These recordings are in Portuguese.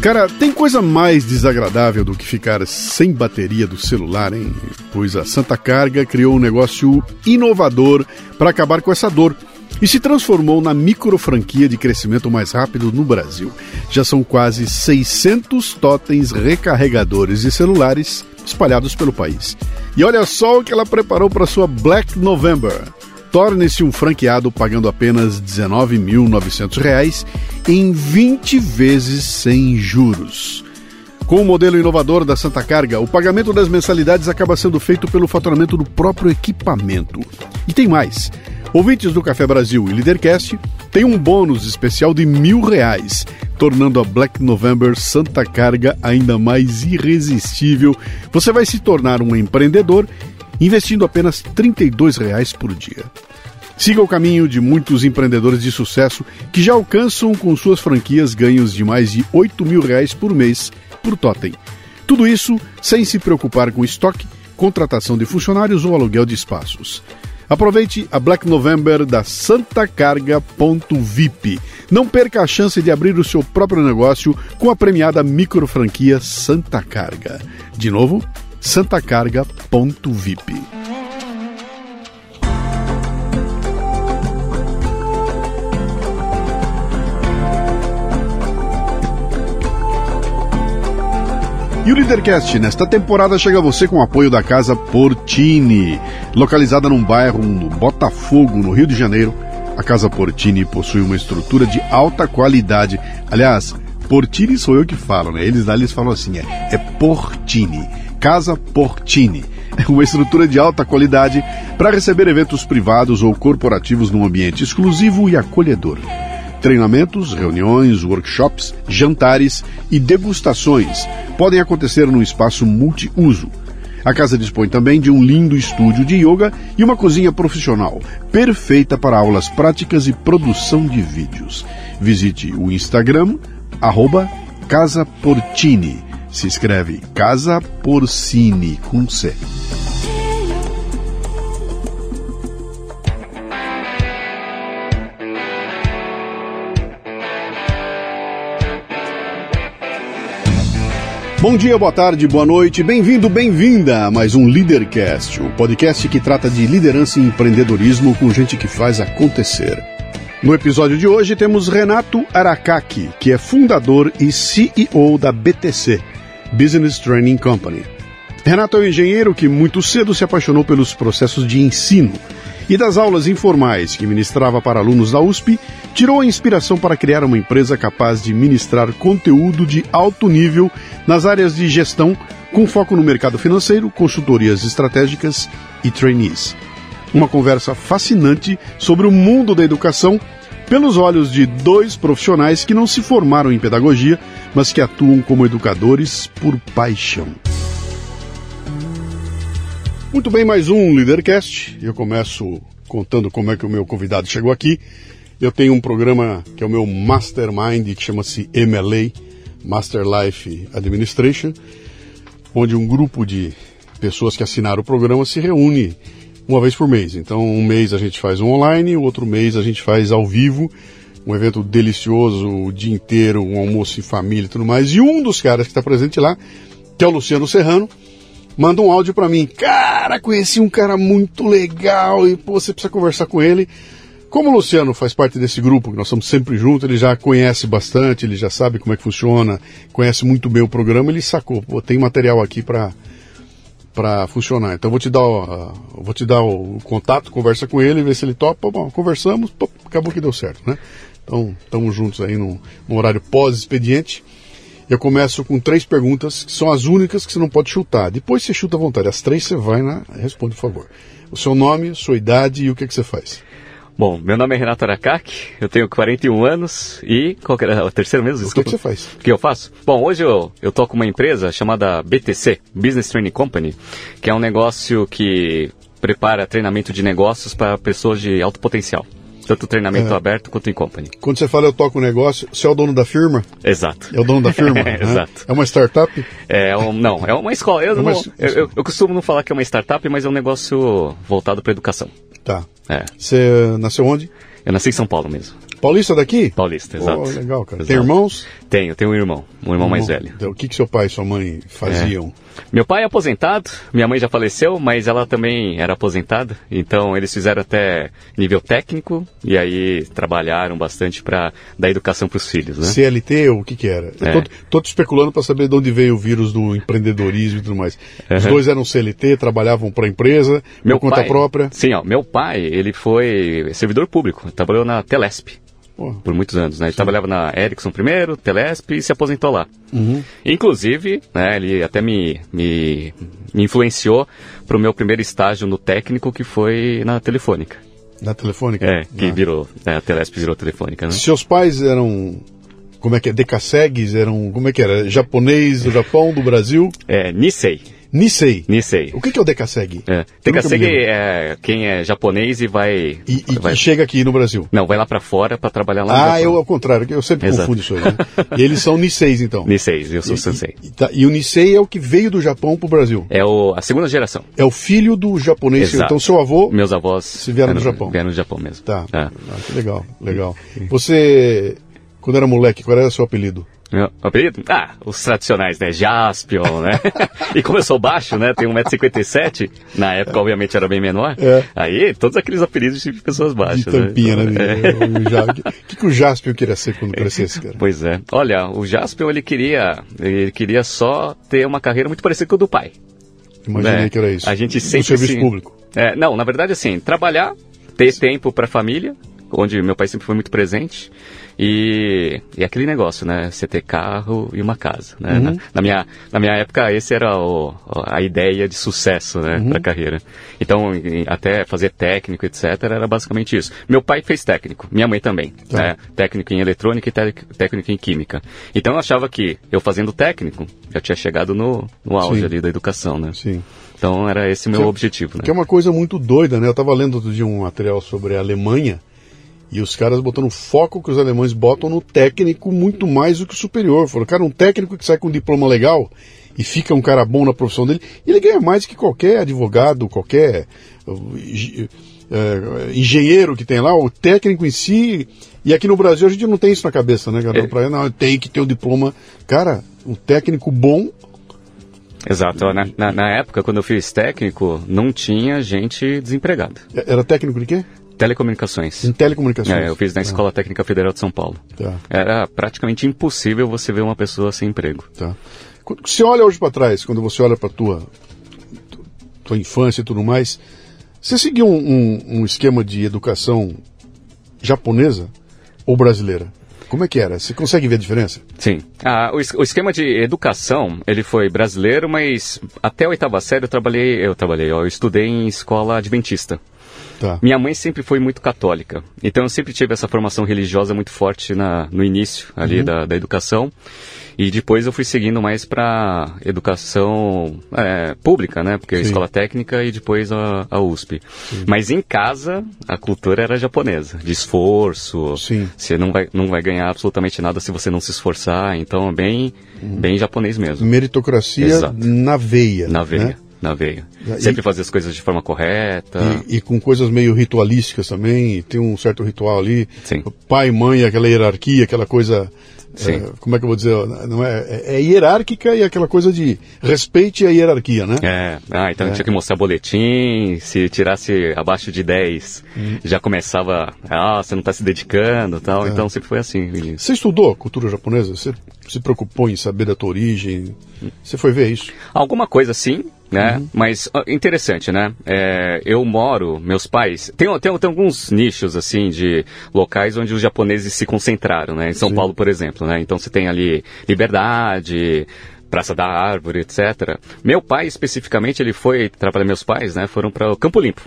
Cara, tem coisa mais desagradável do que ficar sem bateria do celular, hein? Pois a Santa Carga criou um negócio inovador para acabar com essa dor e se transformou na micro franquia de crescimento mais rápido no Brasil. Já são quase 600 totens recarregadores de celulares espalhados pelo país. E olha só o que ela preparou para sua Black November. Torne-se um franqueado pagando apenas R$ 19.900 em 20 vezes sem juros. Com o modelo inovador da Santa Carga, o pagamento das mensalidades acaba sendo feito pelo faturamento do próprio equipamento. E tem mais. Ouvintes do Café Brasil e Lidercast têm um bônus especial de mil reais, tornando a Black November Santa Carga ainda mais irresistível. Você vai se tornar um empreendedor investindo apenas 32 reais por dia. Siga o caminho de muitos empreendedores de sucesso que já alcançam com suas franquias ganhos de mais de 8 mil reais por mês por totem. Tudo isso sem se preocupar com estoque, contratação de funcionários ou aluguel de espaços. Aproveite a Black November da santacarga.vip. Não perca a chance de abrir o seu próprio negócio com a premiada micro franquia Santa Carga. De novo, santacarga.vip. E o Leadercast nesta temporada chega a você com o apoio da Casa Portini. Localizada num bairro no Botafogo, no Rio de Janeiro, a Casa Portini possui uma estrutura de alta qualidade. Aliás, Portini sou eu que falo, né? Eles lá eles falam assim, é, é Portini. Casa Portini. Uma estrutura de alta qualidade para receber eventos privados ou corporativos num ambiente exclusivo e acolhedor. Treinamentos, reuniões, workshops, jantares e degustações podem acontecer num espaço multiuso. A casa dispõe também de um lindo estúdio de yoga e uma cozinha profissional, perfeita para aulas práticas e produção de vídeos. Visite o Instagram, arroba Casa Portini. Se escreve Casa Porcini com C. Bom dia, boa tarde, boa noite, bem-vindo, bem-vinda a mais um Leadercast, o podcast que trata de liderança e empreendedorismo com gente que faz acontecer. No episódio de hoje temos Renato Aracaki, que é fundador e CEO da BTC, Business Training Company. Renato é um engenheiro que muito cedo se apaixonou pelos processos de ensino e das aulas informais que ministrava para alunos da USP, tirou a inspiração para criar uma empresa capaz de ministrar conteúdo de alto nível nas áreas de gestão, com foco no mercado financeiro, consultorias estratégicas e trainees. Uma conversa fascinante sobre o mundo da educação pelos olhos de dois profissionais que não se formaram em pedagogia, mas que atuam como educadores por paixão. Muito bem, mais um Leadercast. Eu começo contando como é que o meu convidado chegou aqui. Eu tenho um programa que é o meu Mastermind, que chama-se MLA, Master Life Administration, onde um grupo de pessoas que assinaram o programa se reúne uma vez por mês. Então, um mês a gente faz um online, o outro mês a gente faz ao vivo, um evento delicioso, o dia inteiro, um almoço em família e tudo mais. E um dos caras que está presente lá, que é o Luciano Serrano, manda um áudio para mim. Cara, conheci um cara muito legal e pô, você precisa conversar com ele. Como o Luciano faz parte desse grupo, nós estamos sempre juntos, ele já conhece bastante, ele já sabe como é que funciona, conhece muito bem o programa, ele sacou, pô, tem material aqui para para funcionar. Então vou te dar, vou te dar o contato, conversa com ele, ver se ele topa. Bom, conversamos, pô, acabou que deu certo, né? Então estamos juntos aí no, no horário pós-expediente. Eu começo com três perguntas, que são as únicas que você não pode chutar. Depois você chuta à vontade. As três você vai na. Responde, por favor. O seu nome, sua idade e o que, que você faz. Bom, meu nome é Renato Aracaki, eu tenho 41 anos e. Qual que era o terceiro mesmo? Desculpa. O que, que você faz? O que eu faço? Bom, hoje eu, eu toco uma empresa chamada BTC, Business Training Company, que é um negócio que prepara treinamento de negócios para pessoas de alto potencial. Tanto treinamento é. aberto quanto em company. Quando você fala eu toco um negócio, você é o dono da firma? Exato. É o dono da firma? é, Exato. É uma startup? É um, não, é uma escola. Eu, é uma... Não, eu, eu, eu, costumo não falar que é uma startup, mas é um negócio voltado para educação. Tá. É. Você nasceu onde? Eu nasci em São Paulo mesmo. Paulista daqui? Paulista, exato. Oh, legal, cara. Exato. Tem irmãos? Tenho, tenho um irmão, um irmão mais velho. Então, O que, que seu pai e sua mãe faziam? Meu pai é aposentado, minha mãe já faleceu, mas ela também era aposentada, então eles fizeram até nível técnico e aí trabalharam bastante para dar educação para os filhos, né? CLT ou o que que era? É. Te especulando para saber de onde veio o vírus do empreendedorismo e tudo mais. Os Uhum. dois eram CLT, trabalhavam para a empresa, por conta pai, própria. Sim, ó, meu pai, ele foi servidor público, trabalhou na Telesp Pô, por muitos anos, né? Ele trabalhava na Ericsson primeiro, Telesp e se aposentou lá. Uhum. Inclusive, né, ele até me, me, me influenciou para o meu primeiro estágio no técnico, que foi na Telefônica. na telefônica? É, que Ah. virou, né, a Telesp virou Telefônica, né? Seus pais eram. Como é que é? Decassegues? Eram. Como é que era? Japonês do Japão, do Brasil? É, Nisei, Nisei. Nisei. O que, que é o Decassegue? É. Lembro. é quem é japonês e vai... E, e- vai- e chega aqui no Brasil. Não, vai lá para fora para trabalhar lá Ah, eu ao contrário, eu sempre Exato. confundo isso aí. Né? E eles são Niseis, então. Niseis, eu sou E- sensei. E, tá- e o Nisei é o que veio do Japão pro Brasil. É o, a segunda geração. É o filho do japonês. Exato. Então seu avô. Meus avós Se vieram do Japão. Vieram do Japão mesmo. Tá. É. Ah, legal, legal. Você, quando era moleque, qual era o seu apelido? Meu apelido? Ah, os tradicionais, né? Jaspion, né? e como eu sou baixo, né? Tenho 1,57m, na época, obviamente, era bem menor. É. Aí, todos aqueles apelidos de pessoas baixas. De tampinha, né? né? O O que, que o Jaspion queria ser quando crescesse, cara? Pois é. Olha, o Jaspion, ele queria, ele queria só ter uma carreira muito parecida com a do pai. Imaginei né? que era isso. A gente No sempre serviço assim- público. É, não, na verdade, assim, trabalhar, ter tempo para a família, onde meu pai sempre foi muito presente. E, e aquele negócio, né? Você ter carro e uma casa, né? Uhum. Na, na minha, na minha época, esse era o, a ideia de sucesso, né? Uhum. Pra carreira. Então, até fazer técnico, etc., era basicamente isso. Meu pai fez técnico, minha mãe também, Tá. né? Técnico em eletrônica e técnico em química. Então, eu achava que eu fazendo técnico, já tinha chegado no, no auge Sim. ali da educação, né? Sim. Então, era esse o meu Que objetivo, né? Que é uma coisa muito doida, né? Eu tava lendo outro dia um material sobre a Alemanha e os caras botando foco que os alemães botam no técnico muito mais do que o superior. Falaram, cara, um técnico que sai com um diploma legal e fica um cara bom na profissão dele, ele ganha mais que qualquer advogado, qualquer eh, engenheiro que tem lá, o técnico em si. E aqui no Brasil a gente não tem isso na cabeça, né, cara? É. Pra, não, tem que ter o diploma. Cara, um técnico bom Exato. Na, na, na época, quando eu fiz técnico, não tinha gente desempregada. era técnico de quê? Telecomunicações. Em telecomunicações. É, eu fiz na Ah, Escola Técnica Federal de São Paulo. Tá. Era praticamente impossível você ver uma pessoa sem emprego. Tá. Quando você olha hoje para trás, quando você olha para tua tu- tua infância e tudo mais, você seguiu um, um- um esquema de educação japonesa ou brasileira? Como é que era? Você consegue ver a diferença? Sim. Ah, o, o esquema de educação, ele foi brasileiro, mas até a oitava série eu trabalhei, eu trabalhei, ó, eu estudei em escola adventista. Tá. Minha mãe sempre foi muito católica, então eu sempre tive essa formação religiosa muito forte na, no início ali da, da educação. E depois eu fui seguindo mais para educação é, pública, né? Porque a Sim. escola técnica e depois a, a USP. Mas em casa a cultura era japonesa, de esforço. Sim. Você não vai, não vai ganhar absolutamente nada se você não se esforçar. Então é bem, bem japonês mesmo. Meritocracia Exato. na veia. Na veia, né? Na veia. E- Sempre fazer as coisas de forma correta. E, e com coisas meio ritualísticas também, tem um certo ritual ali. Sim. Pai, mãe, aquela hierarquia, aquela coisa. Sim. eh, como é que eu vou dizer? Não é, é, é hierárquica e aquela coisa de respeite a hierarquia, né? É, ah, então É. tinha que mostrar boletim, se tirasse abaixo de 10, Hum. já começava, ah, você não está se dedicando tal, É. então sempre foi assim. Você estudou cultura japonesa? Você se preocupou em saber da tua origem? Você foi ver isso? Alguma coisa sim, né? Uhum. Mas interessante, né? É, eu moro, meus pais. Tem, tem, tem alguns nichos, assim, de locais onde os japoneses se concentraram, né? Em São Sim. Paulo, por exemplo, né? Então você tem ali Liberdade. Praça da Árvore, etc. Meu pai, especificamente, ele foi trabalhar, meus pais, né? Foram para o Campo Limpo.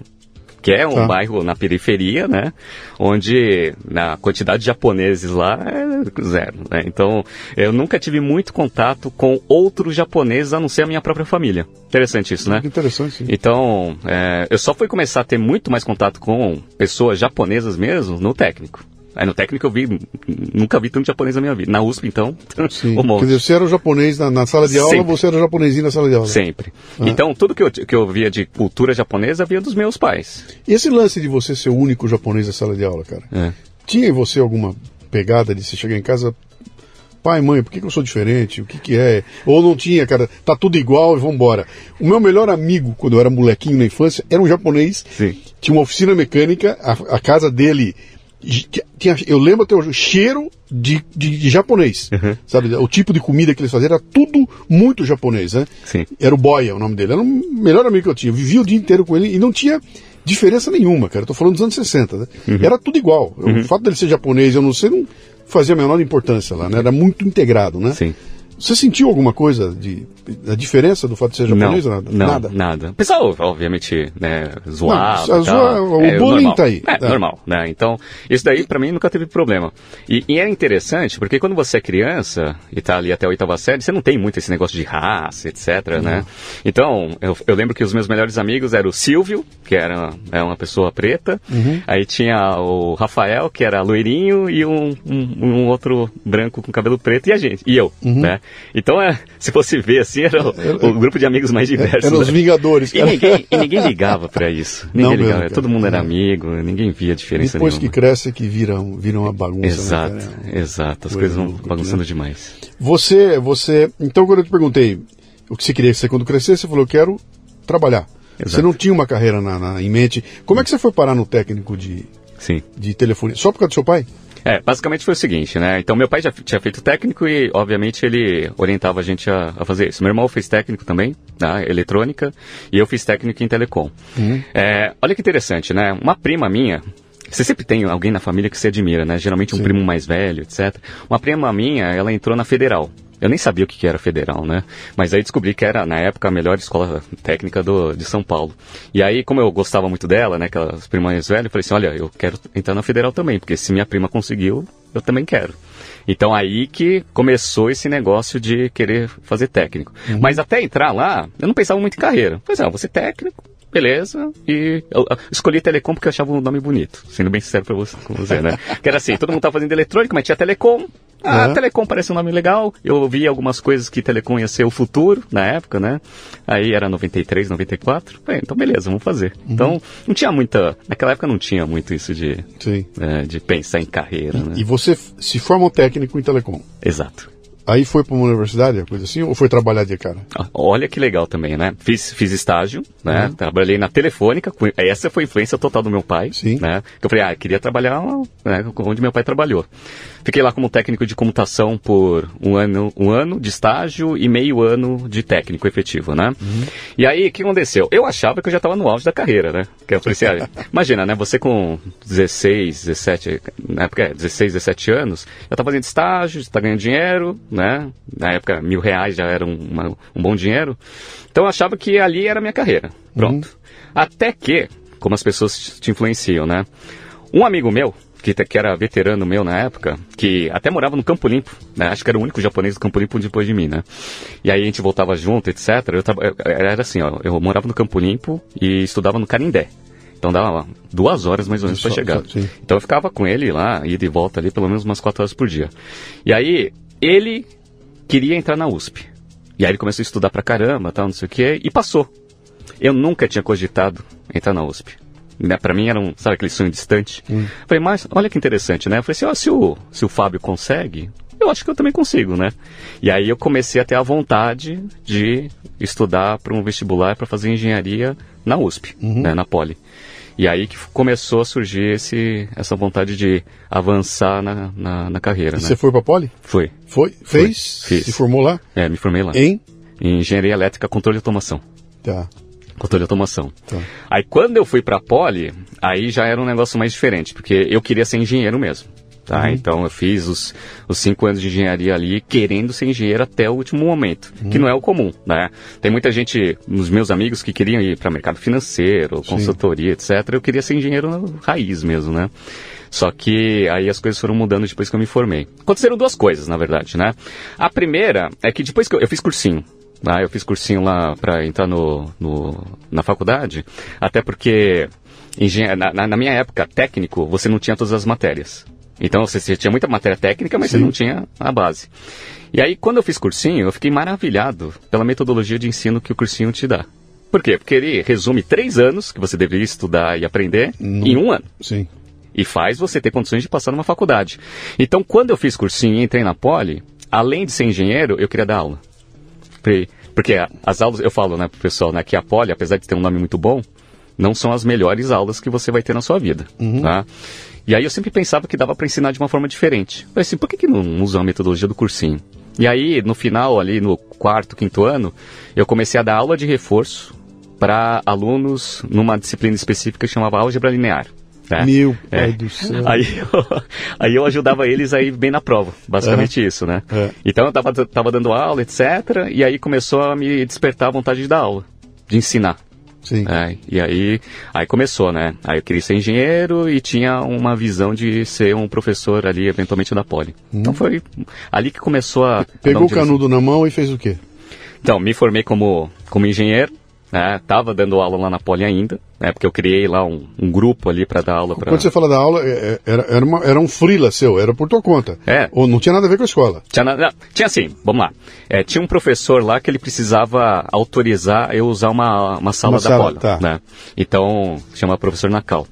Que é um Tá. bairro na periferia, né? Onde na quantidade de japoneses lá é zero, né? Então, eu nunca tive muito contato com outros japoneses a não ser a minha própria família. Interessante isso, né? Interessante. sim. Então, é, eu só fui começar a ter muito mais contato com pessoas japonesas mesmo no técnico. Aí no técnico eu vi, nunca vi tanto japonês na minha vida. Na USP, então, Sim. um monte. Quer dizer, você era o japonês na, na sala de aula, Sempre. você era o japonesinho na sala de aula. Sempre. Ah. Então, tudo que eu, que eu via de cultura japonesa via dos meus pais. E esse lance de você ser o único japonês na sala de aula, cara? É. tinha em você alguma pegada de você chegar em casa, pai, mãe, por que, que eu sou diferente? O que, que é? Ou não tinha, cara, tá tudo igual e vambora. O meu melhor amigo, quando eu era molequinho na infância, era um japonês. Sim. Tinha uma oficina mecânica, a, a casa dele. Tinha, eu lembro até o cheiro de, de, de japonês, Uhum. sabe? O tipo de comida que eles faziam era tudo muito japonês, né? Sim. Era o Boia, o nome dele. Era o melhor amigo que eu tinha. Eu vivia o dia inteiro com ele e não tinha diferença nenhuma, cara. Eu tô falando dos anos 60, né? Era tudo igual. O fato dele ser japonês, eu não sei, não fazia a menor importância lá, né? Era muito integrado, né? Sim. Você sentiu alguma coisa de a diferença do fato de ser japonês? não, nada? não, nada. nada. O pessoal, obviamente, né, zoava. Não, zoa- o É, bullying normal. tá aí. É, É. normal, né? Então, isso daí pra mim nunca teve problema. E, e é interessante, porque quando você é criança e tá ali até a oitava série, você não tem muito esse negócio de raça, etc, né? Então, eu, eu lembro que os meus melhores amigos eram o Silvio, que era é uma pessoa preta, Uhum. aí tinha o Rafael, que era loirinho, e um, um, um outro branco com cabelo preto, e a gente, e eu, Uhum. né? Então, é, se fosse ver assim, era o, o grupo de amigos mais diversos. Eram os né? Vingadores, E cara. ninguém, e ninguém ligava pra isso. Ninguém Não ligava. Todo mundo era amigo, ninguém via diferença Depois que nenhuma. cresce é que viram, viram uma bagunça. Exato, Né, exato. As Coisa coisas vão louca, bagunçando né? demais. Você, você. Então, quando eu te perguntei o que você queria ser quando crescer, você falou: eu quero trabalhar. Exato. Você não tinha uma carreira na, na- em mente. Como é que você foi parar no técnico de, Sim. de telefone? Só por causa do seu pai? É, basicamente foi o seguinte, né? Então, meu pai já tinha feito técnico e, obviamente, ele orientava a gente a, a fazer isso. Meu irmão fez técnico também, na eletrônica, e eu fiz técnico em telecom. É, olha que interessante, né? Uma prima minha, você sempre tem alguém na família que você admira, né? Geralmente um Sim. primo mais velho, etc. Uma prima minha, ela entrou na federal. Eu nem sabia o que era federal, né? Mas aí descobri que era, na época, a melhor escola técnica do, de São Paulo. E aí, como eu gostava muito dela, né? Aquelas primas mais velhas, eu falei assim, olha, eu quero entrar na federal também, porque se minha prima conseguiu, eu também quero. Então aí que começou esse negócio de querer fazer técnico. Mas até entrar lá, eu não pensava muito em carreira. Pois é, eu vou ser técnico, beleza. E eu, eu escolhi telecom porque eu achava o nome bonito, sendo bem sincero pra você, né? que era assim, todo mundo tava fazendo eletrônica, mas tinha telecom. Ah, Aham. telecom parece um nome legal. Eu ouvi algumas coisas que telecom ia ser o futuro na época, né? Aí era 93, 94. Falei, então beleza, vamos fazer. Então, não tinha muita. Naquela época não tinha muito isso de, é, de pensar em carreira, né? E você se forma um técnico em telecom. Exato. Aí foi para uma universidade, coisa assim, ou foi trabalhar de cara? Ah, Olha que legal também, né? Fiz, fiz estágio, né? Uhum. Trabalhei na telefônica. Essa foi a influência total do meu pai, Sim. né? Eu falei, ah, queria trabalhar né, onde meu pai trabalhou. Fiquei lá como técnico de computação por um ano, um ano de estágio e meio ano de técnico efetivo, né? Uhum. E aí, o que aconteceu? Eu achava que eu já estava no auge da carreira, né? Que eu falei assim, ah, imagina, né? Você com 16, 17, na época, é, 16, 17 anos, já tá fazendo estágio, já tá ganhando dinheiro, né? Na época, mil reais já era um, uma- um bom dinheiro. Então eu achava que ali era a minha carreira. Pronto. Até que, como as pessoas te influenciam, né? Um amigo meu, que, que era veterano meu na época, que até morava no Campo Limpo, né? Acho que era o único japonês do Campo Limpo depois de mim, né? E aí a gente voltava junto, etc. Eu tava, era assim, ó, eu morava no Campo Limpo e estudava no Canindé. Então dava duas horas mais ou menos para chegar. sim. Então eu ficava com ele lá, ida e volta ali, pelo menos umas quatro horas por dia. E aí, ele queria entrar na USP. E aí ele começou a estudar pra caramba, tal, não sei o quê, e passou. Eu nunca tinha cogitado entrar na USP. Né? Pra mim era um, sabe, aquele sonho distante. Falei, mas olha que interessante, né? Eu falei assim, ó, se o, se o Fábio consegue, eu acho que eu também consigo, né? E aí eu comecei a ter a vontade de estudar para um vestibular para fazer engenharia na USP, né, na Poli. E aí que começou a surgir esse, essa vontade de avançar na, na, na carreira, E né? você foi para Poli? Foi. Foi? Fez? Fiz. Se formou lá? É, me formei lá. Em? Em engenharia elétrica, controle e automação. Tá. Controle e automação. Tá. Aí quando eu fui pra Poli, aí já era um negócio mais diferente, porque eu queria ser engenheiro mesmo. Tá? Uhum. Então eu fiz os, os cinco anos de engenharia ali querendo ser engenheiro até o último momento, que Uhum. não é o comum, né? Tem muita gente, nos meus amigos, que queriam ir para mercado financeiro, consultoria, etc. Eu queria ser engenheiro na raiz mesmo, né? Só que aí as coisas foram mudando depois que eu me formei. Aconteceram duas coisas, na verdade, né? A primeira é que depois que eu, eu fiz cursinho, ah, eu fiz cursinho lá para entrar no, no- na faculdade, até porque engen- na- na minha época, técnico, você não tinha todas as matérias. Então você, você tinha muita matéria técnica, mas você Sim. não tinha a base. E aí, quando eu fiz cursinho, eu fiquei maravilhado pela metodologia de ensino que o cursinho te dá. Por quê? Porque ele resume três anos que você deveria estudar e aprender Num- em um ano. Sim. e faz você ter condições de passar numa faculdade. Então, quando eu fiz cursinho e entrei na Poli, além de ser engenheiro, eu queria dar aula. Porque as aulas, eu falo, né, pro pessoal, né, que a Poli, apesar de ter um nome muito bom, não são as melhores aulas que você vai ter na sua vida, uhum. tá? E aí eu sempre pensava que dava para ensinar de uma forma diferente. Falei assim, por que, que não usa a metodologia do cursinho? E aí, no final, ali no quarto, quinto ano, eu comecei a dar aula de reforço para alunos numa disciplina específica que chamava álgebra linear. Né? Meu é. pai é. do céu. Aí eu, aí eu ajudava eles aí bem na prova, basicamente isso, né? É. Então eu tava, tava dando aula, etc. E aí começou a me despertar a vontade de dar aula, de ensinar. Sim. É, e aí, aí começou, né? Aí eu queria ser engenheiro e tinha uma visão de ser um professor ali, eventualmente da Poli. Hum. Então foi ali que começou a. Pegou o canudo na mão e fez o quê? Então, me formei como, como engenheiro, né? Tava dando aula lá na Poli ainda, né? Porque eu criei lá um, um grupo ali para dar aula. Pra... Quando você fala da aula, é, é, era, era, uma, era um freela seu, era por tua conta. É. Ou não tinha nada a ver com a escola? Tinha, nada, tinha sim, vamos lá. É, tinha um professor lá que ele precisava autorizar eu usar uma, uma sala uma da sala, Poli. Tá. Né? Então, chama professor Nacal.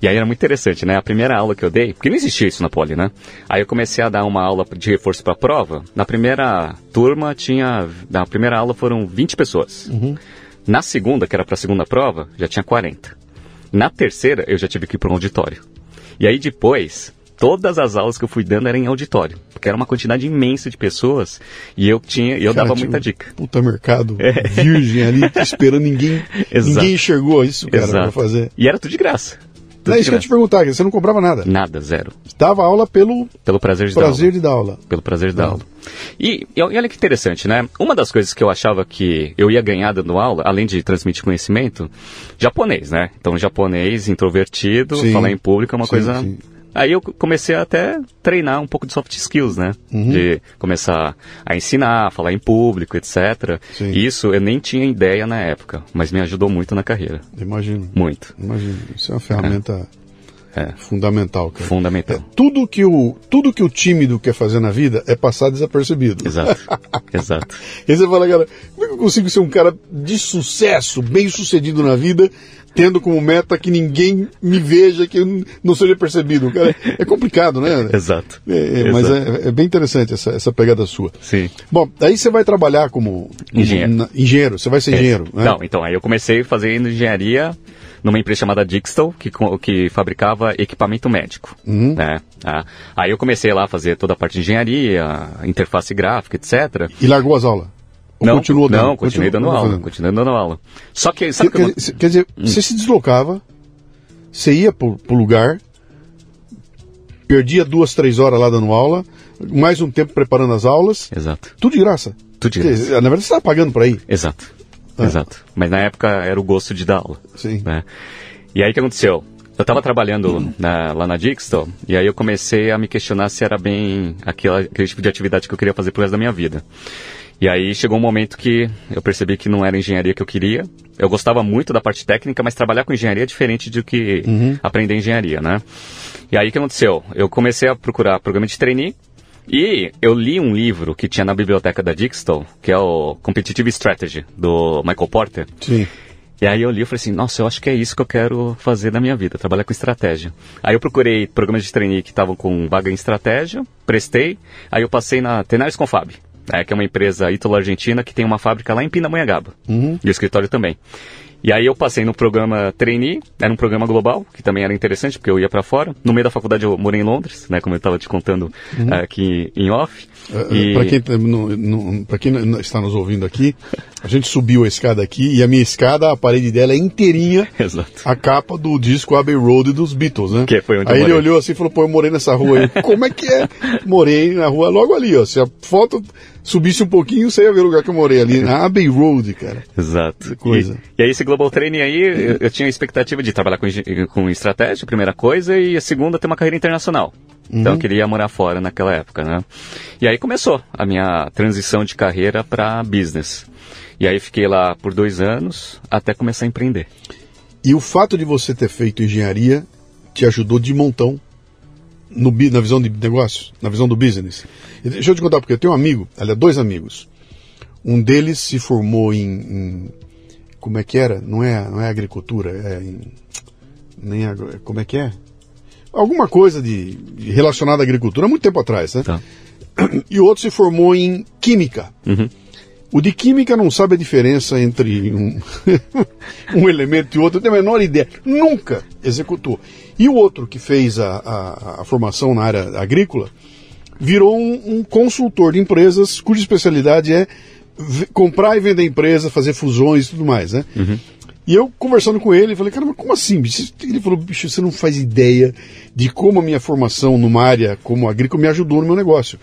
E aí era muito interessante, né? A primeira aula que eu dei, porque não existia isso na Poli, né? Aí eu comecei a dar uma aula de reforço para prova. Na primeira turma tinha, na primeira aula foram 20 pessoas. Uhum. Na segunda, que era para a segunda prova, já tinha 40. Na terceira, eu já tive que ir para um auditório. E aí depois, todas as aulas que eu fui dando eram em auditório, porque era uma quantidade imensa de pessoas e eu tinha, eu cara, dava muita dica. Puta mercado é. virgem ali esperando ninguém, ninguém enxergou isso, cara, para fazer. E era tudo de graça. Não, é isso que eu te perguntar, você não comprava nada? Nada, zero. Dava aula pelo, pelo prazer de prazer dar aula. De dar aula. Pelo prazer de dar aula. E, e, olha que interessante, né? Uma das coisas que eu achava que eu ia ganhar dando aula, além de transmitir conhecimento, japonês, né? Então, japonês, introvertido, sim. falar em público é uma sim, coisa sim. Aí eu comecei a até treinar um pouco de soft skills, né? Uhum. De começar a ensinar, falar em público, etc. Sim. Isso eu nem tinha ideia na época, mas me ajudou muito na carreira. Imagino. Muito. Imagino. Isso é uma ferramenta é. é. fundamental, cara. Fundamental. É, tudo, que o, tudo que o tímido quer fazer na vida é passar desapercebido. Exato. Exato. e você fala, cara, como é que eu consigo ser um cara de sucesso, bem sucedido na vida, tendo como meta que ninguém me veja, que eu não seja percebido. Cara, é complicado, né? Exato. É, é, mas é, é, bem interessante essa, essa pegada sua. Sim. Bom, aí você vai trabalhar como engenheiro. Na, engenheiro, você vai ser é. engenheiro. Né? Não, então, aí eu comecei fazendo engenharia numa empresa chamada Dixtal, que, que fabricava equipamento médico. Uhum. Né? Ah, aí eu comecei lá a fazer toda a parte de engenharia, interface gráfica, etc. E largou as aulas? Ou não, continuou dando? Não, continuei dando aula, continuei dando aula. Só que, sabe quer, que eu... quer dizer, hum. você se deslocava, você ia pro, pro lugar, perdia duas, três horas lá dando aula, mais um tempo preparando as aulas. Exato. Tudo de graça. Tudo de graça. Na verdade, você estava pagando por aí. Exato. Ah. Exato. Mas na época era o gosto de dar aula. Sim. Né? E aí o que aconteceu? Eu estava trabalhando na, lá na Dixtal e aí eu comecei a me questionar se era bem aquela, aquele tipo de atividade que eu queria fazer pro resto da minha vida. E aí chegou um momento que eu percebi que não era engenharia que eu queria. Eu gostava muito da parte técnica, mas trabalhar com engenharia é diferente do que uhum. aprender engenharia, né? E aí o que aconteceu? Eu comecei a procurar programa de trainee e eu li um livro que tinha na biblioteca da Dixtal, que é o Competitive Strategy, do Michael Porter. Sim. E aí eu li e falei assim, nossa, eu acho que é isso que eu quero fazer na minha vida, trabalhar com estratégia. Aí eu procurei programas de trainee que estavam com vaga em estratégia, prestei, aí eu passei na Tenares Confab é, que é uma empresa ítalo-argentina que tem uma fábrica lá em Pindamonhangaba. Uhum. E o escritório também. E aí eu passei no programa Trainee, era um programa global, que também era interessante, porque eu ia para fora. No meio da faculdade eu morei em Londres, né, como eu estava te contando uhum. aqui em off. Uh, e... Para quem, tá quem está nos ouvindo aqui, a gente subiu a escada aqui e a minha escada, a parede dela é inteirinha Exato. a capa do disco Abbey Road dos Beatles, né? Que foi onde aí ele olhou assim e falou, pô, eu morei nessa rua aí. Como é que é? Morei na rua logo ali, ó. Se a foto subisse um pouquinho, você ia ver o lugar que eu morei ali, na Abbey Road, cara. Exato. Coisa. E, e aí esse Global Training aí, eu, eu, tinha a expectativa de trabalhar com, com estratégia, primeira coisa, e a segunda, ter uma carreira internacional. Uhum. Então eu queria morar fora naquela época, né? E aí começou a minha transição de carreira para business. E aí fiquei lá por dois anos até começar a empreender. E o fato de você ter feito engenharia te ajudou de montão no, na visão de negócios, na visão do business. Deixa eu te contar, porque eu tenho um amigo, aliás, dois amigos. Um deles se formou em, em como é que era? Não é, não é agricultura, é em, nem agro, como é que é? alguma coisa de, de relacionada à agricultura, muito tempo atrás, né? Tá. E o outro se formou em química. Uhum. O de química não sabe a diferença entre um, um elemento e outro, não tem a menor ideia. Nunca executou. E o outro que fez a, a, a formação na área agrícola virou um, um, consultor de empresas cuja especialidade é comprar e vender empresa, fazer fusões e tudo mais, né? Uhum. E eu conversando com ele, falei, cara, mas como assim? Bicho? Ele falou, bicho, você não faz ideia de como a minha formação numa área como agrícola me ajudou no meu negócio.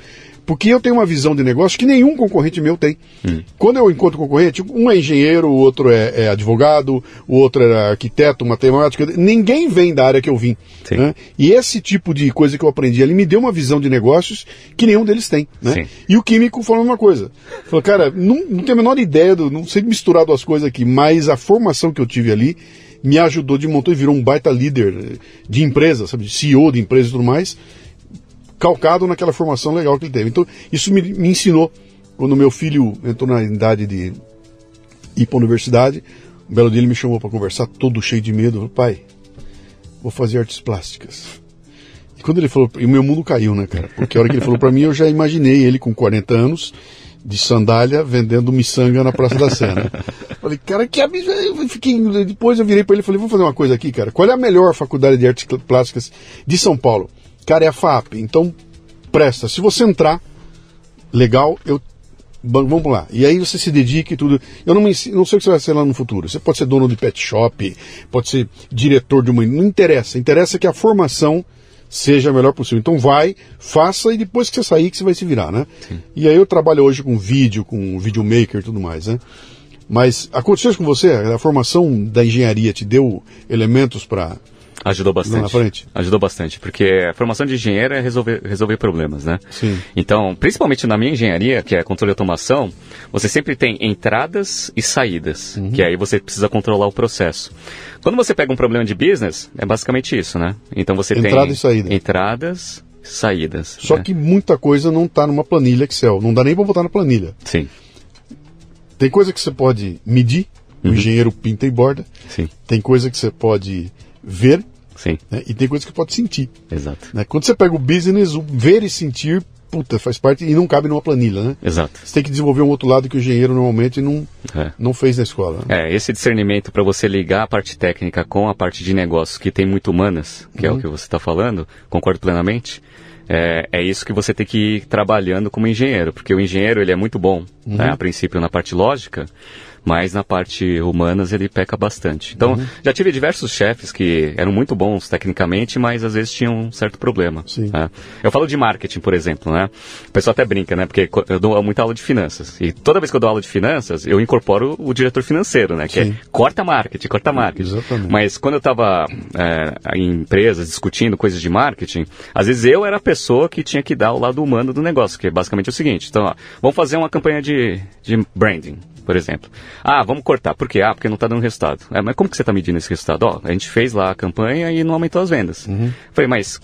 Porque eu tenho uma visão de negócio que nenhum concorrente meu tem. Hum. Quando eu encontro concorrente, um é engenheiro, o outro é, é, advogado, o outro é arquiteto, matemático, ninguém vem da área que eu vim. Né? E esse tipo de coisa que eu aprendi ali me deu uma visão de negócios que nenhum deles tem. Né? E o químico falou a mesma coisa. Falou, cara, não, não tenho a menor ideia, do, não sei misturar duas coisas aqui, mas a formação que eu tive ali me ajudou de montão e virou um baita líder de empresa, sabe, de CEO de empresa e tudo mais calcado naquela formação legal que ele teve. Então, isso me, me ensinou. Quando meu filho entrou na idade de ir para a universidade, um belo dia ele me chamou para conversar, todo cheio de medo. Falei, pai, vou fazer artes plásticas. E quando ele falou, e o meu mundo caiu, né, cara? Porque a hora que ele falou para mim, eu já imaginei ele com 40 anos, de sandália, vendendo miçanga na Praça da Sé, né? Falei, cara, que absurdo. Fiquei, depois eu virei para ele e falei, vamos fazer uma coisa aqui, cara. Qual é a melhor faculdade de artes plásticas de São Paulo? Cara, é a FAP. Então, presta. Se você entrar, legal, eu. Vamos lá. E aí você se dedica e tudo. Eu não, me, não sei o que você vai ser lá no futuro. Você pode ser dono de pet shop, pode ser diretor de uma. Não interessa. Interessa que a formação seja a melhor possível. Então vai, faça e depois que você sair que você vai se virar, né? Sim. E aí eu trabalho hoje com vídeo, com videomaker e tudo mais, né? Mas aconteceu isso com você? A formação da engenharia te deu elementos para Ajudou bastante. Ajudou bastante, porque a formação de engenheiro é resolver, resolver problemas, né? Sim. Então, principalmente na minha engenharia, que é controle de automação, você sempre tem entradas e saídas, uhum. que aí você precisa controlar o processo. Quando você pega um problema de business, é basicamente isso, né? Então você Entrada tem e saída. entradas, saídas. Só né? que muita coisa não está numa planilha Excel, não dá nem para botar na planilha. Sim. Tem coisa que você pode medir, o uhum. engenheiro pinta e borda. Sim. Tem coisa que você pode ver Sim. Né? E tem coisas que pode sentir. Exato. Né? Quando você pega o business, o ver e sentir, puta, faz parte e não cabe numa planilha, né? Exato. Você tem que desenvolver um outro lado que o engenheiro normalmente não, é. não fez na escola. Né? É, esse discernimento para você ligar a parte técnica com a parte de negócios, que tem muito humanas, que uhum. é o uhum. que você está falando, concordo plenamente. É, é, isso que você tem que ir trabalhando como engenheiro, porque o engenheiro ele é muito bom, uhum. né, a princípio na parte lógica, mas na parte humanas ele peca bastante. Então, uhum. já tive diversos chefes que eram muito bons tecnicamente, mas às vezes tinham um certo problema. Né? Eu falo de marketing, por exemplo, né? O pessoal até brinca, né? Porque eu dou muita aula de finanças. E toda vez que eu dou aula de finanças, eu incorporo o diretor financeiro, né? Que Sim. é corta marketing, corta marketing. Exatamente. Mas quando eu estava é, em empresas discutindo coisas de marketing, às vezes eu era a pessoa que tinha que dar o lado humano do negócio, que é basicamente o seguinte. Então, ó, vamos fazer uma campanha de, de branding por exemplo. Ah, vamos cortar. Por quê? Ah, porque não está dando resultado. É, mas como que você está medindo esse resultado? Ó, a gente fez lá a campanha e não aumentou as vendas. Uhum. Falei, mas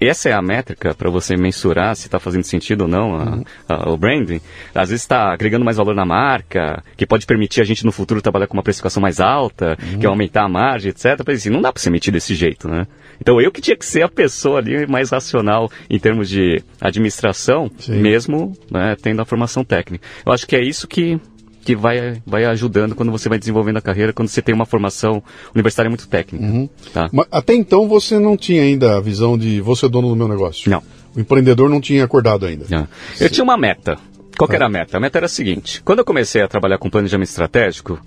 essa é a métrica para você mensurar se está fazendo sentido ou não a, uhum. a, o branding. Às vezes está agregando mais valor na marca, que pode permitir a gente no futuro trabalhar com uma precificação mais alta, uhum. que é aumentar a margem, etc. Mas assim, não dá para ser metido desse jeito, né? Então eu que tinha que ser a pessoa ali mais racional em termos de administração, Sim. mesmo né, tendo a formação técnica. Eu acho que é isso que que vai, vai ajudando quando você vai desenvolvendo a carreira, quando você tem uma formação universitária muito técnica. Uhum. Tá? Mas até então você não tinha ainda a visão de você dono do meu negócio? Não. O empreendedor não tinha acordado ainda? Não. Eu tinha uma meta. Qual ah. era a meta? A meta era a seguinte: quando eu comecei a trabalhar com planejamento estratégico,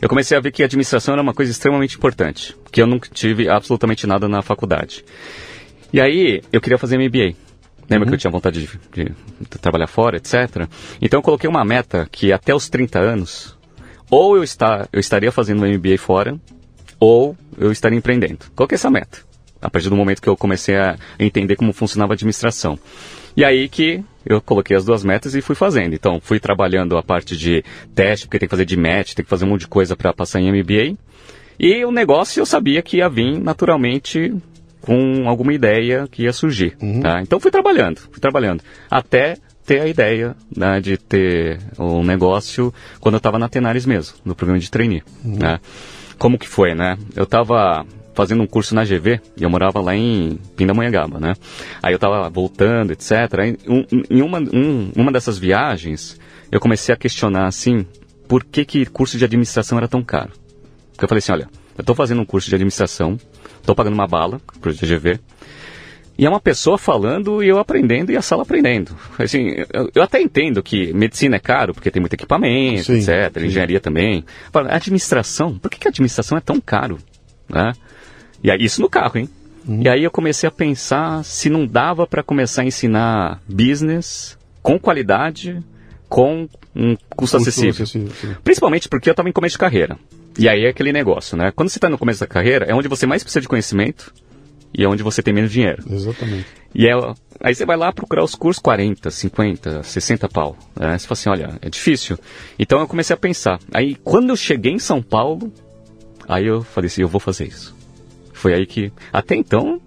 eu comecei a ver que a administração era uma coisa extremamente importante, que eu nunca tive absolutamente nada na faculdade. E aí eu queria fazer MBA. Lembra uhum. que eu tinha vontade de, de, de, trabalhar fora, etc. Então eu coloquei uma meta que até os 30 anos, ou eu, está, eu estaria fazendo um MBA fora, ou eu estaria empreendendo. Que é essa meta? A partir do momento que eu comecei a entender como funcionava a administração. E aí que eu coloquei as duas metas e fui fazendo. Então, fui trabalhando a parte de teste, porque tem que fazer de match, tem que fazer um monte de coisa para passar em MBA. E o negócio eu sabia que ia vir naturalmente com alguma ideia que ia surgir. Uhum. Tá? Então fui trabalhando, fui trabalhando. Até ter a ideia né, de ter um negócio quando eu estava na Tenares mesmo, no programa de trainee. Uhum. Né? Como que foi, né? Eu estava fazendo um curso na GV, e eu morava lá em Pindamonhangaba, né? Aí eu tava voltando, etc. Aí, um, em uma, um, uma dessas viagens, eu comecei a questionar, assim, por que que curso de administração era tão caro? Porque eu falei assim, olha, eu tô fazendo um curso de administração, tô pagando uma bala pro GV, e é uma pessoa falando e eu aprendendo e a sala aprendendo. Assim, eu, eu até entendo que medicina é caro porque tem muito equipamento, sim, etc. Sim. Engenharia também. Administração, por que, que a administração é tão caro? Né? E aí, isso no carro, hein? Uhum. E aí eu comecei a pensar se não dava para começar a ensinar business com qualidade, com um custo, custo acessível. acessível Principalmente porque eu estava em começo de carreira. E aí é aquele negócio, né? Quando você está no começo da carreira, é onde você mais precisa de conhecimento e é onde você tem menos dinheiro. Exatamente. E é, aí você vai lá procurar os cursos 40, 50, 60 pau. Né? Você fala assim, olha, é difícil. Então eu comecei a pensar. Aí quando eu cheguei em São Paulo, aí eu falei assim, eu vou fazer isso. Foi aí que, até então,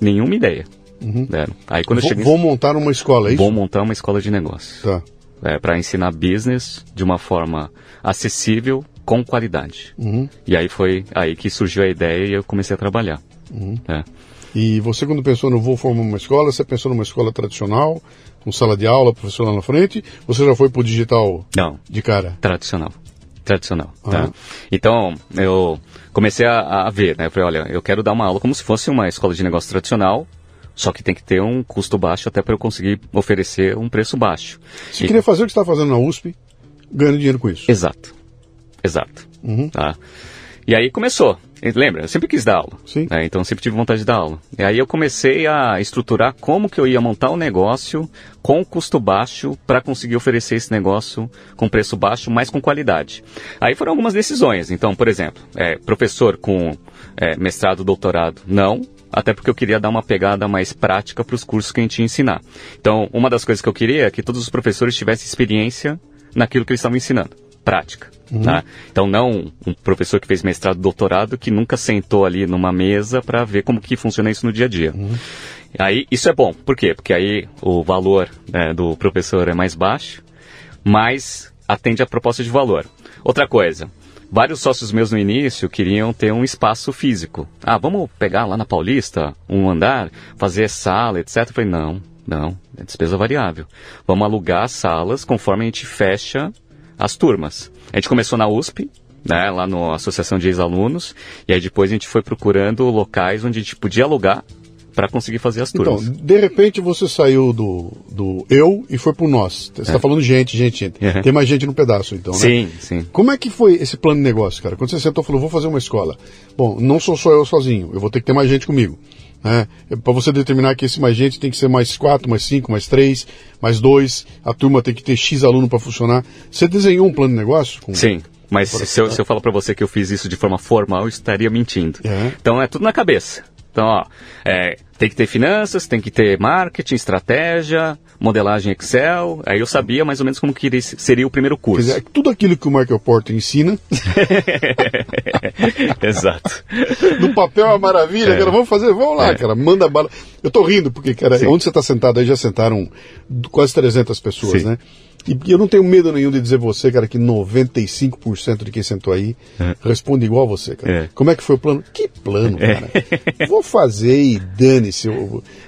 nenhuma ideia. Uhum. Né? Aí quando vou, eu cheguei, vou montar uma escola, é isso? Vou montar uma escola de negócios. Tá. É, para ensinar business de uma forma acessível, com qualidade. Uhum. E aí foi aí que surgiu a ideia e eu comecei a trabalhar. Uhum. É. E você, quando pensou no vou formar uma escola, você pensou numa escola tradicional, com sala de aula, professor lá na frente? Você já foi para o digital Não. de cara? Tradicional. Tradicional. Uhum. Tá? Então, eu comecei a, a ver, né? Eu falei, olha, eu quero dar uma aula como se fosse uma escola de negócio tradicional, só que tem que ter um custo baixo até para eu conseguir oferecer um preço baixo. Você e... queria fazer o que você está fazendo na USP, ganhando dinheiro com isso. Exato. Exato. Uhum. Tá? E aí começou. Lembra, eu sempre quis dar aula. Sim. Né? Então sempre tive vontade de dar aula. E aí eu comecei a estruturar como que eu ia montar o um negócio com custo baixo para conseguir oferecer esse negócio com preço baixo, mas com qualidade. Aí foram algumas decisões. Então, por exemplo, é, professor com é, mestrado, doutorado, não. Até porque eu queria dar uma pegada mais prática para os cursos que a gente ia ensinar. Então, uma das coisas que eu queria é que todos os professores tivessem experiência naquilo que eles estavam ensinando prática. Uhum. Tá? Então não um professor que fez mestrado, doutorado, que nunca sentou ali numa mesa para ver como que funciona isso no dia a dia. Uhum. Aí isso é bom. Por quê? Porque aí o valor né, do professor é mais baixo, mas atende a proposta de valor. Outra coisa, vários sócios meus no início queriam ter um espaço físico. Ah, vamos pegar lá na Paulista um andar, fazer sala, etc. Eu falei, não, não, é despesa variável. Vamos alugar salas conforme a gente fecha as turmas. A gente começou na USP, né, lá na Associação de Ex-Alunos, e aí depois a gente foi procurando locais onde a gente podia alugar para conseguir fazer as turmas. Então, de repente você saiu do, do eu e foi pro nós. Você está é. falando gente, gente, gente. Uhum. Tem mais gente no pedaço, então, né? Sim, sim. Como é que foi esse plano de negócio, cara? Quando você sentou e falou, vou fazer uma escola. Bom, não sou só eu sozinho, eu vou ter que ter mais gente comigo. Né? Para você determinar que esse mais gente tem que ser mais quatro, mais cinco, mais três, mais dois, a turma tem que ter X aluno para funcionar. Você desenhou um plano de negócio? Com... Sim. Mas se eu, se eu falar para você que eu fiz isso de forma formal, eu estaria mentindo. É. Então é tudo na cabeça. Então, ó, é, tem que ter finanças, tem que ter marketing, estratégia, modelagem Excel. Aí eu sabia mais ou menos como que seria o primeiro curso. Dizer, tudo aquilo que o Michael Porter ensina. Exato. No papel é uma maravilha, é. cara. Vamos fazer, vamos lá, é. cara. Manda bala. Eu tô rindo, porque, cara, Sim. onde você está sentado aí já sentaram quase 300 pessoas, Sim. né? E eu não tenho medo nenhum de dizer você, cara, que 95% de quem sentou aí é. responde igual a você, cara. É. Como é que foi o plano? Que plano, é. cara? Vou fazer e dane-se.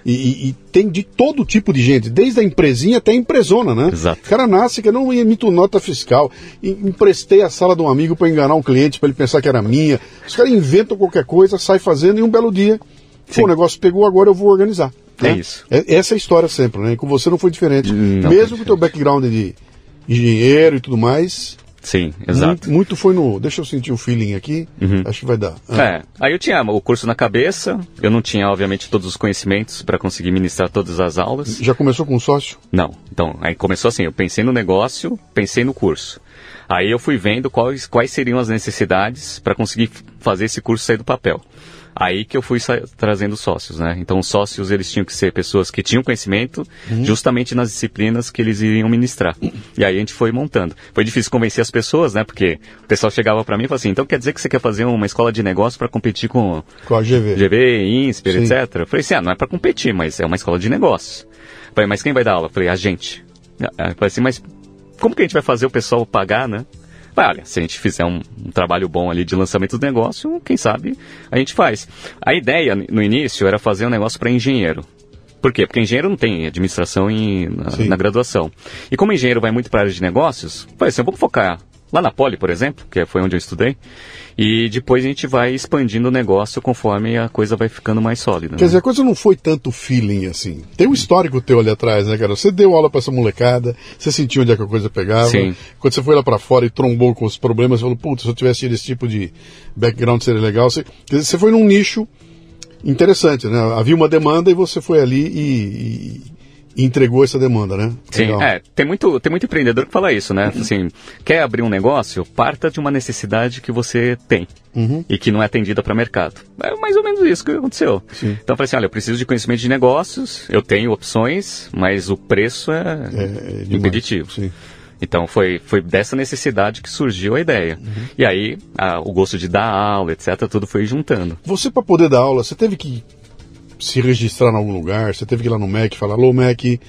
E, e, e, tem de todo tipo de gente, desde a empresinha até a empresona, né? Exato. O cara nasce que eu não emito nota fiscal. Emprestei a sala de um amigo para enganar um cliente, para ele pensar que era minha. Os caras inventam qualquer coisa, sai fazendo e um belo dia, pô, o negócio pegou, agora eu vou organizar. É né? isso. É, essa é a história sempre, né? E com você não foi diferente. Não Mesmo com o teu background de engenheiro e tudo mais. Sim, exato. Muito, muito, foi no. Deixa eu sentir o feeling aqui. Uhum. Acho que vai dar. Ah. É. Aí eu tinha o curso na cabeça. Eu não tinha, obviamente, todos os conhecimentos para conseguir ministrar todas as aulas. Já começou com um sócio? Não. Então, aí começou assim. Eu pensei no negócio, pensei no curso. Aí eu fui vendo quais, quais seriam as necessidades para conseguir fazer esse curso sair do papel. Aí que eu fui trazendo sócios, né? Então, os sócios, eles tinham que ser pessoas que tinham conhecimento uhum. justamente nas disciplinas que eles iriam ministrar. E aí a gente foi montando. Foi difícil convencer as pessoas, né? Porque o pessoal chegava para mim e falava assim, então quer dizer que você quer fazer uma escola de negócio para competir com... Com a GV. GV, INSPER, Sim. etc. Eu falei assim, ah, não é para competir, mas é uma escola de negócio. Eu falei, mas quem vai dar aula? Eu falei, a gente. Eu falei assim, mas como que a gente vai fazer o pessoal pagar, né? Olha, se a gente fizer um, um, trabalho bom ali de lançamento do negócio, quem sabe a gente faz. A ideia no início era fazer um negócio para engenheiro. Por quê? Porque engenheiro não tem administração em, na, na, graduação. E como engenheiro vai muito para a área de negócios, vai assim, vamos focar lá na Poli, por exemplo, que foi onde eu estudei, e depois a gente vai expandindo o negócio conforme a coisa vai ficando mais sólida. Quer né? dizer, a coisa não foi tanto feeling assim. Tem um histórico teu ali atrás, né, cara? Você deu aula para essa molecada, você sentiu onde é que a coisa pegava. Sim. Quando você foi lá para fora e trombou com os problemas, você falou, putz, se eu tivesse tido esse tipo de background seria legal. Você, quer dizer, você foi num nicho interessante, né? Havia uma demanda e você foi ali e, e entregou essa demanda, né? Sim, Legal. é. Tem muito, tem muito empreendedor que fala isso, né? Assim, quer abrir um negócio, parta de uma necessidade que você tem uhum. e que não é atendida para mercado. É mais ou menos isso que aconteceu. Sim. Então eu falei assim, olha, eu preciso de conhecimento de negócios, eu tenho opções, mas o preço é, é, é impeditivo. Sim. Então foi, foi dessa necessidade que surgiu a ideia. Uhum. E aí a, o gosto de dar aula, etc., tudo foi juntando. Você, para poder dar aula, você teve que se registrar em algum lugar? Você teve que ir lá no MEC e falar, alô MEC,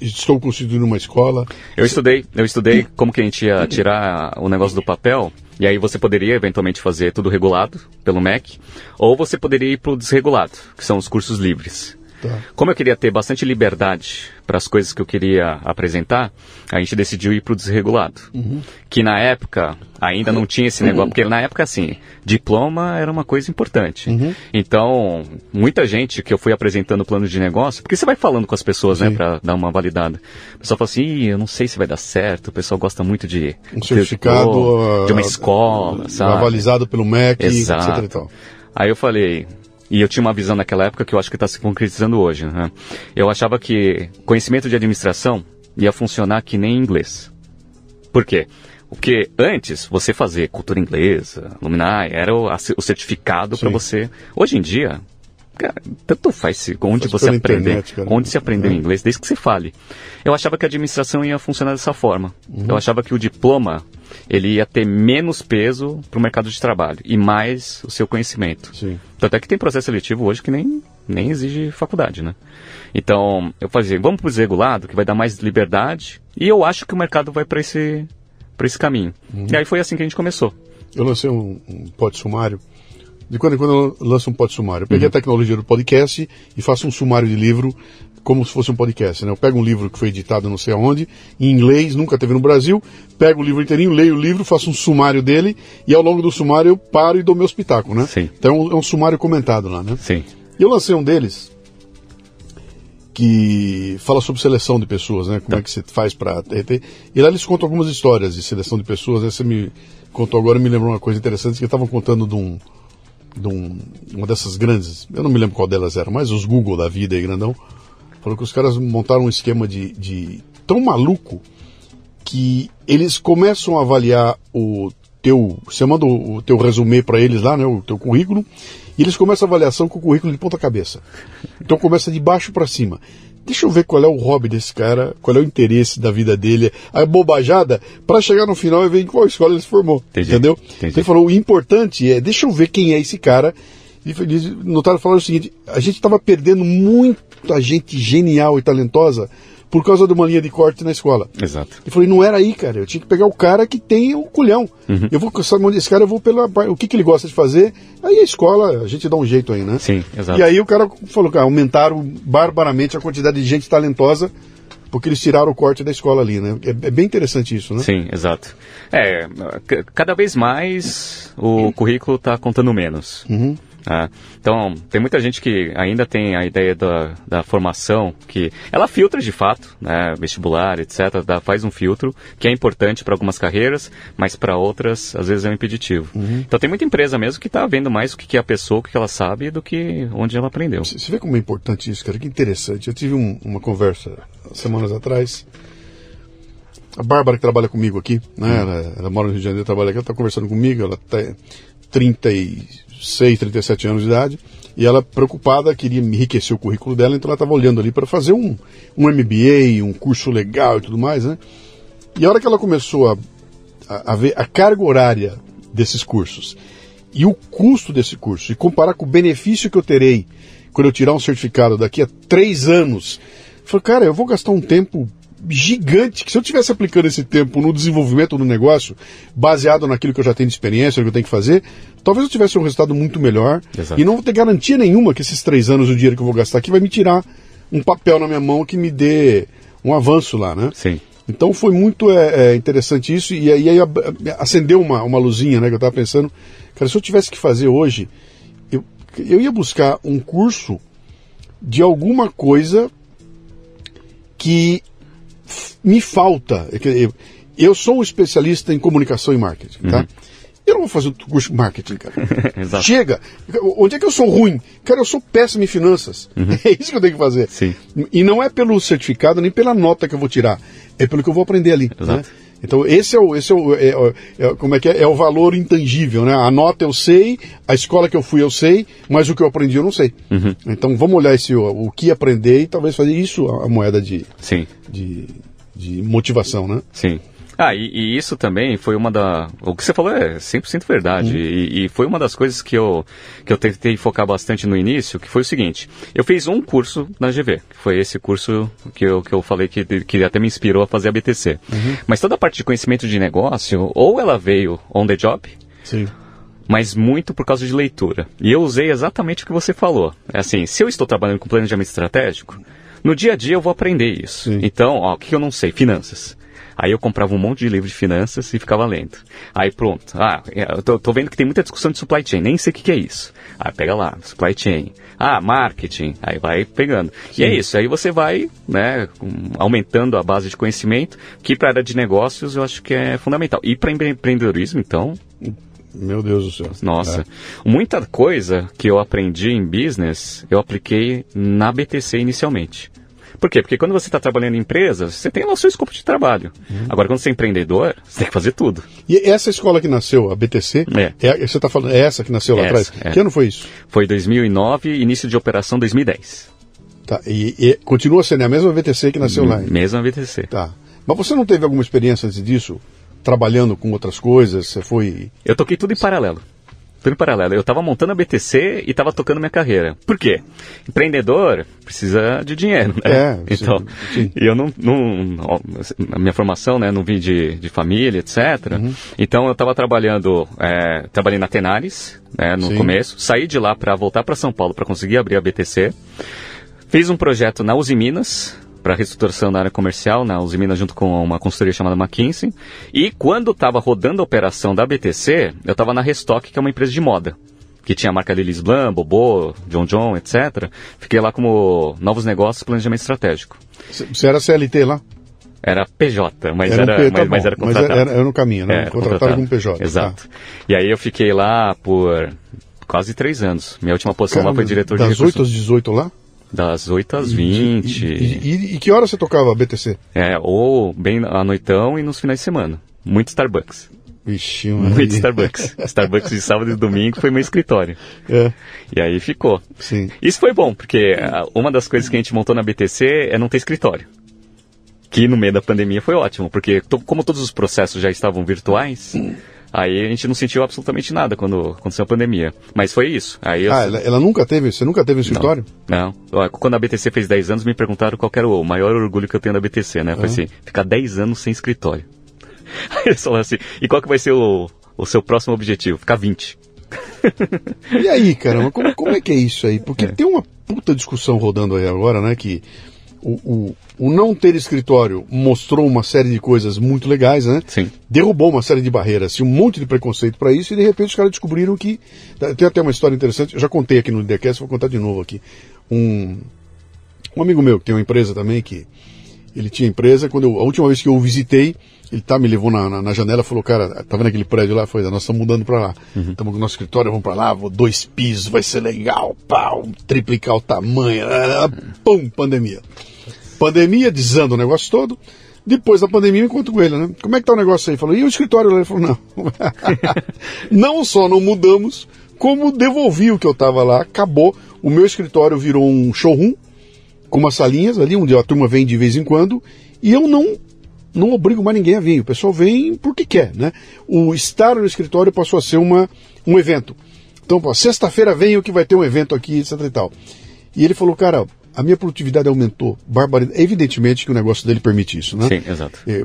estou constituindo uma escola? Eu estudei, eu estudei como que a gente ia tirar o negócio do papel, e aí você poderia eventualmente fazer tudo regulado pelo MEC, ou você poderia ir para o desregulado, que são os cursos livres. Tá. Como eu queria ter bastante liberdade para as coisas que eu queria apresentar, a gente decidiu ir para o desregulado. Uhum. Que na época ainda não tinha esse negócio, porque na época, assim, diploma era uma coisa importante. Uhum. Então, muita gente que eu fui apresentando o plano de negócio, porque você vai falando com as pessoas, né, Sim. né, para dar uma validada. O pessoal fala assim, eu não sei se vai dar certo, o pessoal gosta muito de. Um certificado. de uma escola, uh, sabe? Avalizado pelo MEC, Exato. etc. Aí eu falei, e eu tinha uma visão naquela época que eu acho que está se concretizando hoje. Né? Eu achava que conhecimento de administração ia funcionar que nem inglês. Por quê? Porque antes, você fazer cultura inglesa, Luminar, era o, o certificado para você. Hoje em dia, cara, tanto faz onde faz você aprender, internet, onde se aprender é. inglês, desde que você fale. Eu achava que a administração ia funcionar dessa forma. Uhum. Eu achava que o diploma ele ia ter menos peso para o mercado de trabalho e mais o seu conhecimento. Sim. Tanto é que tem processo seletivo hoje que nem, nem exige faculdade, né? Então, eu fazia, vamos para o desregulado, que vai dar mais liberdade, e eu acho que o mercado vai para esse, esse caminho. Uhum. E aí foi assim que a gente começou. Eu lancei um, um pote sumário de quando em quando eu lanço um pod sumário. Eu peguei uhum. a tecnologia do podcast e faço um sumário de livro como se fosse um podcast. Né? Eu pego um livro que foi editado não sei aonde, em inglês, nunca teve no Brasil, pego o livro inteirinho, leio o livro, faço um sumário dele e ao longo do sumário eu paro e dou meu espetáculo, né? Sim. Então é um, é um sumário comentado lá, né? Sim. E eu lancei um deles que fala sobre seleção de pessoas, né? Como tá. é que você faz para E lá eles contam algumas histórias de seleção de pessoas. Essa me contou agora me lembrou uma coisa interessante que estavam contando de um de um, uma dessas grandes, eu não me lembro qual delas era, mas os Google da vida aí, grandão, falou que os caras montaram um esquema de, de tão maluco que eles começam a avaliar o teu, você manda o, teu resumê para eles lá, né, o teu currículo, e eles começam a avaliação com o currículo de ponta cabeça. Então começa de baixo para cima deixa eu ver qual é o hobby desse cara, qual é o interesse da vida dele, a bobajada, para chegar no final e ver em qual escola ele se formou. Entendi. Entendeu? Entendi. Então ele falou, o importante é, deixa eu ver quem é esse cara. E notaram falar o seguinte, a gente estava perdendo muita gente genial e talentosa por causa de uma linha de corte na escola. Exato. E falei, não era aí, cara. Eu tinha que pegar o cara que tem o culhão. Uhum. Eu vou, sabe, esse cara eu vou pela. O que, que ele gosta de fazer? Aí a escola, a gente dá um jeito aí, né? Sim, exato. E aí o cara falou que aumentaram barbaramente a quantidade de gente talentosa porque eles tiraram o corte da escola ali, né? É, é, bem interessante isso, né? Sim, exato. É, cada vez mais o currículo está contando menos. Uhum. Ah, então, tem muita gente que ainda tem a ideia da, da formação, que ela filtra de fato, né, vestibular, etc., dá, faz um filtro, que é importante para algumas carreiras, mas para outras, às vezes, é um impeditivo. Uhum. Então, tem muita empresa mesmo que está vendo mais o que é a pessoa, o que ela sabe, do que onde ela aprendeu. Você vê como é importante isso, cara? Que interessante. Eu tive um, uma conversa semanas atrás. A Bárbara, que trabalha comigo aqui, né? Uhum. Ela, ela, mora no Rio de Janeiro, trabalha aqui, ela está conversando comigo, ela tem 30 e 36, 37 anos de idade, e ela preocupada queria enriquecer o currículo dela, então ela estava olhando ali para fazer um, um MBA, um curso legal e tudo mais, né? E a hora que ela começou a, a, a ver a carga horária desses cursos e o custo desse curso, e comparar com o benefício que eu terei quando eu tirar um certificado daqui a três anos, falei, cara, eu vou gastar um tempo gigante que se eu tivesse aplicando esse tempo no desenvolvimento do negócio, baseado naquilo que eu já tenho de experiência, que eu tenho que fazer, talvez eu tivesse um resultado muito melhor. Exato. E não vou ter garantia nenhuma que esses três anos, o dinheiro que eu vou gastar aqui, vai me tirar um papel na minha mão que me dê um avanço lá, né? Sim. Então foi muito é, é, interessante isso, e aí, aí acendeu uma, uma luzinha, né, que eu estava pensando, cara, se eu tivesse que fazer hoje, eu, eu ia buscar um curso de alguma coisa que me falta. Eu, eu sou um especialista em comunicação e marketing, tá? Uhum. Eu não vou fazer o curso de marketing, cara. Chega! Onde é que eu sou ruim? Cara, eu sou péssimo em finanças. Uhum. É isso que eu tenho que fazer. Sim. E não é pelo certificado, nem pela nota que eu vou tirar. É pelo que eu vou aprender ali. Né? Então, esse é o. Esse é, o é, é, é, como é que é? É o valor intangível, né? A nota eu sei, a escola que eu fui eu sei, mas o que eu aprendi eu não sei. Uhum. Então, vamos olhar esse, o, o, que aprender e talvez fazer isso a, a moeda de, Sim. de, de motivação, né? Sim. Ah, e, e, isso também foi uma da. O que você falou é 100% verdade. Uhum. E, e, foi uma das coisas que eu, que eu tentei focar bastante no início, que foi o seguinte: eu fiz um curso na GV, que foi esse curso que eu, que eu falei que, que até me inspirou a fazer a BTC. Uhum. Mas toda a parte de conhecimento de negócio, ou ela veio on the job. Sim mas muito por causa de leitura. E eu usei exatamente o que você falou. É assim, se eu estou trabalhando com planejamento estratégico, no dia a dia eu vou aprender isso. Sim. Então, ó, o que eu não sei? Finanças. Aí eu comprava um monte de livro de finanças e ficava lendo. Aí pronto. Ah, é, eu tô, tô vendo que tem muita discussão de supply chain, nem sei o que, que é isso. Aí pega lá, supply chain. Ah, marketing. Aí vai pegando. Sim. E é isso. Aí você vai, né, aumentando a base de conhecimento, que para a área de negócios eu acho que é fundamental. E para empreendedorismo, então, meu Deus do céu. Nossa. É. Muita coisa que eu aprendi em business, eu apliquei na BTC inicialmente. Por quê? Porque quando você está trabalhando em empresa, você tem lá o seu escopo de trabalho. Uhum. Agora, quando você é empreendedor, você tem que fazer tudo. E essa escola que nasceu, a BTC, é. é você está falando, é essa que nasceu lá atrás? É. Que ano foi isso? Foi 2009, início de operação 2010. Tá, e, e continua sendo a mesma BTC que nasceu lá? Mesma BTC. Tá. Mas você não teve alguma experiência antes disso? Trabalhando com outras coisas? Você foi. Eu toquei tudo em paralelo tudo em paralelo. Eu estava montando a BTC e estava tocando minha carreira. Por quê? Empreendedor precisa de dinheiro, né? É, então, sim. E eu não, não a minha formação, né, não vim de, de família, etc. Uhum. Então eu estava trabalhando, é, trabalhei na Tenares, né, no sim. começo. Saí de lá para voltar para São Paulo para conseguir abrir a BTC. Fiz um projeto na Uzi Minas, para reestruturação da área comercial na Uzi Minas junto com uma consultoria chamada McKinsey. E quando estava rodando a operação da BTC, eu estava na Restock, que é uma empresa de moda que tinha a marca Lilis Blanc, Bobo, John John, etc. Fiquei lá como novos negócios, planejamento estratégico. Você era CLT lá? Era PJ, mas era, era, tá mas, mas, era contratado. Mas era, era no caminho, né? contratado como PJ. Exato. Tá. E aí eu fiquei lá por quase três anos. Minha última posição lá foi diretor das de Das 8 às 18 lá? Das 8 às 20. E, e, e, que hora você tocava a BTC? É, ou bem à noitão e nos finais de semana. Muito Starbucks. Vixe, Muito Starbucks. Starbucks de sábado e domingo foi meu escritório. É. E aí ficou. Sim. Isso foi bom, porque uma das coisas que a gente montou na BTC é não ter escritório. Que no meio da pandemia foi ótimo, porque como todos os processos já estavam virtuais. Aí a gente não sentiu absolutamente nada quando aconteceu a pandemia. Mas foi isso. Aí eu... Ah, ela, ela, nunca teve? Você nunca teve um escritório? Não, não. Quando a BTC fez 10 anos, me perguntaram qual era o maior orgulho que eu tenho da BTC, né? Foi uhum. assim, ficar 10 anos sem escritório. Aí eles falaram assim, e qual que vai ser o, o seu próximo objetivo? Ficar 20. E aí, caramba, como, como é que é isso aí? Porque é. tem uma puta discussão rodando aí agora, né? Que o, o, o, não ter escritório mostrou uma série de coisas muito legais, né? Sim. Derrubou uma série de barreiras, um monte de preconceito para isso, e de repente os caras descobriram que. Tem até uma história interessante, eu já contei aqui no IDCast, vou contar de novo aqui. Um, um amigo meu que tem uma empresa também, que ele tinha empresa, quando eu, a última vez que eu o visitei, ele tá, me levou na, na, na janela e falou, cara, tá vendo aquele prédio lá? Foi, nós estamos mudando para lá. Estamos uhum. com o nosso escritório, vamos para lá, vou dois pisos, vai ser legal, pau, triplicar o tamanho, pum, pandemia. Pandemia, desanda o negócio todo. Depois da pandemia, eu encontro com ele, né? Como é que tá o negócio aí? Falou, e o escritório lá? Ele falou, não. não só não mudamos, como devolvi o que eu tava lá, acabou. O meu escritório virou um showroom, com umas salinhas ali, onde a turma vem de vez em quando, e eu não não obrigo mais ninguém a vir. O pessoal vem porque quer, né? O estar no escritório passou a ser uma, um evento. Então, sexta-feira vem o que vai ter um evento aqui, etc e tal. E ele falou, cara, a minha produtividade aumentou. Barbaridade. Evidentemente que o negócio dele permite isso, né? Sim, exato. É,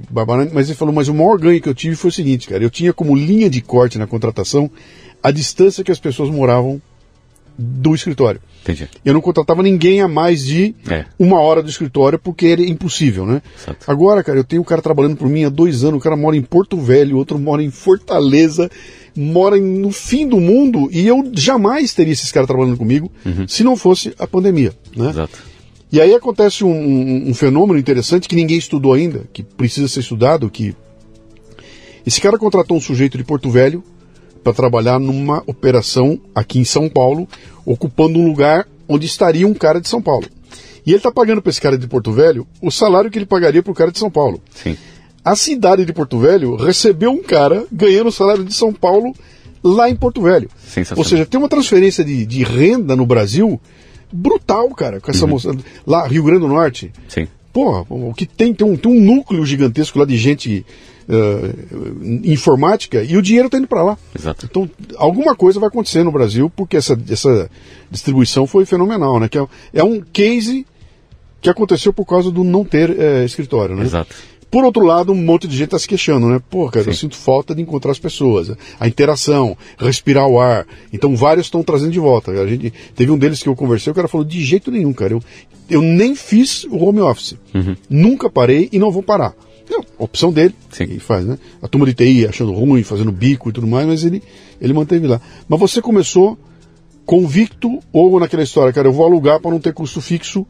mas ele falou, mas o maior ganho que eu tive foi o seguinte, cara. Eu tinha como linha de corte na contratação a distância que as pessoas moravam do escritório. Entendi. Eu não contratava ninguém a mais de É. uma hora do escritório porque era impossível, né? Exato. Agora, cara, eu tenho um cara trabalhando por mim há dois anos, o cara mora em Porto Velho, outro mora em Fortaleza, mora no fim do mundo e eu jamais teria esses caras trabalhando comigo se não fosse a pandemia, né? Exato. E aí acontece um, um- um fenômeno interessante que ninguém estudou ainda, que precisa ser estudado, que esse cara contratou um sujeito de Porto Velho para trabalhar numa operação aqui em São Paulo, ocupando um lugar onde estaria um cara de São Paulo. E ele está pagando para esse cara de Porto Velho o salário que ele pagaria para o cara de São Paulo. Sim. A cidade de Porto Velho recebeu um cara ganhando o salário de São Paulo lá em Porto Velho. Ou seja, tem uma transferência de, de renda no Brasil brutal, cara, com essa moça. Lá, Rio Grande do Norte. Sim. Porra, o que tem, tem um, tem um núcleo gigantesco lá de gente eh, informática e o dinheiro está indo para lá. Exato. Então, alguma coisa vai acontecer no Brasil porque essa, essa distribuição foi fenomenal, né? Que é, é um case que aconteceu por causa do não ter eh, escritório, né? Exato. Por outro lado, um monte de gente está se queixando, né? Pô, cara, eu Sim. sinto falta de encontrar as pessoas, a interação, respirar o ar. Então, vários estão trazendo de volta. A gente teve um deles que eu conversei, o cara falou de jeito nenhum, cara. Eu, eu nem fiz o home office, nunca parei e não vou parar. É a opção dele, Sim. e faz, né? A turma de TI achando ruim, fazendo bico e tudo mais, mas ele ele manteve lá. Mas você começou convicto ou naquela história, cara, eu vou alugar para não ter custo fixo.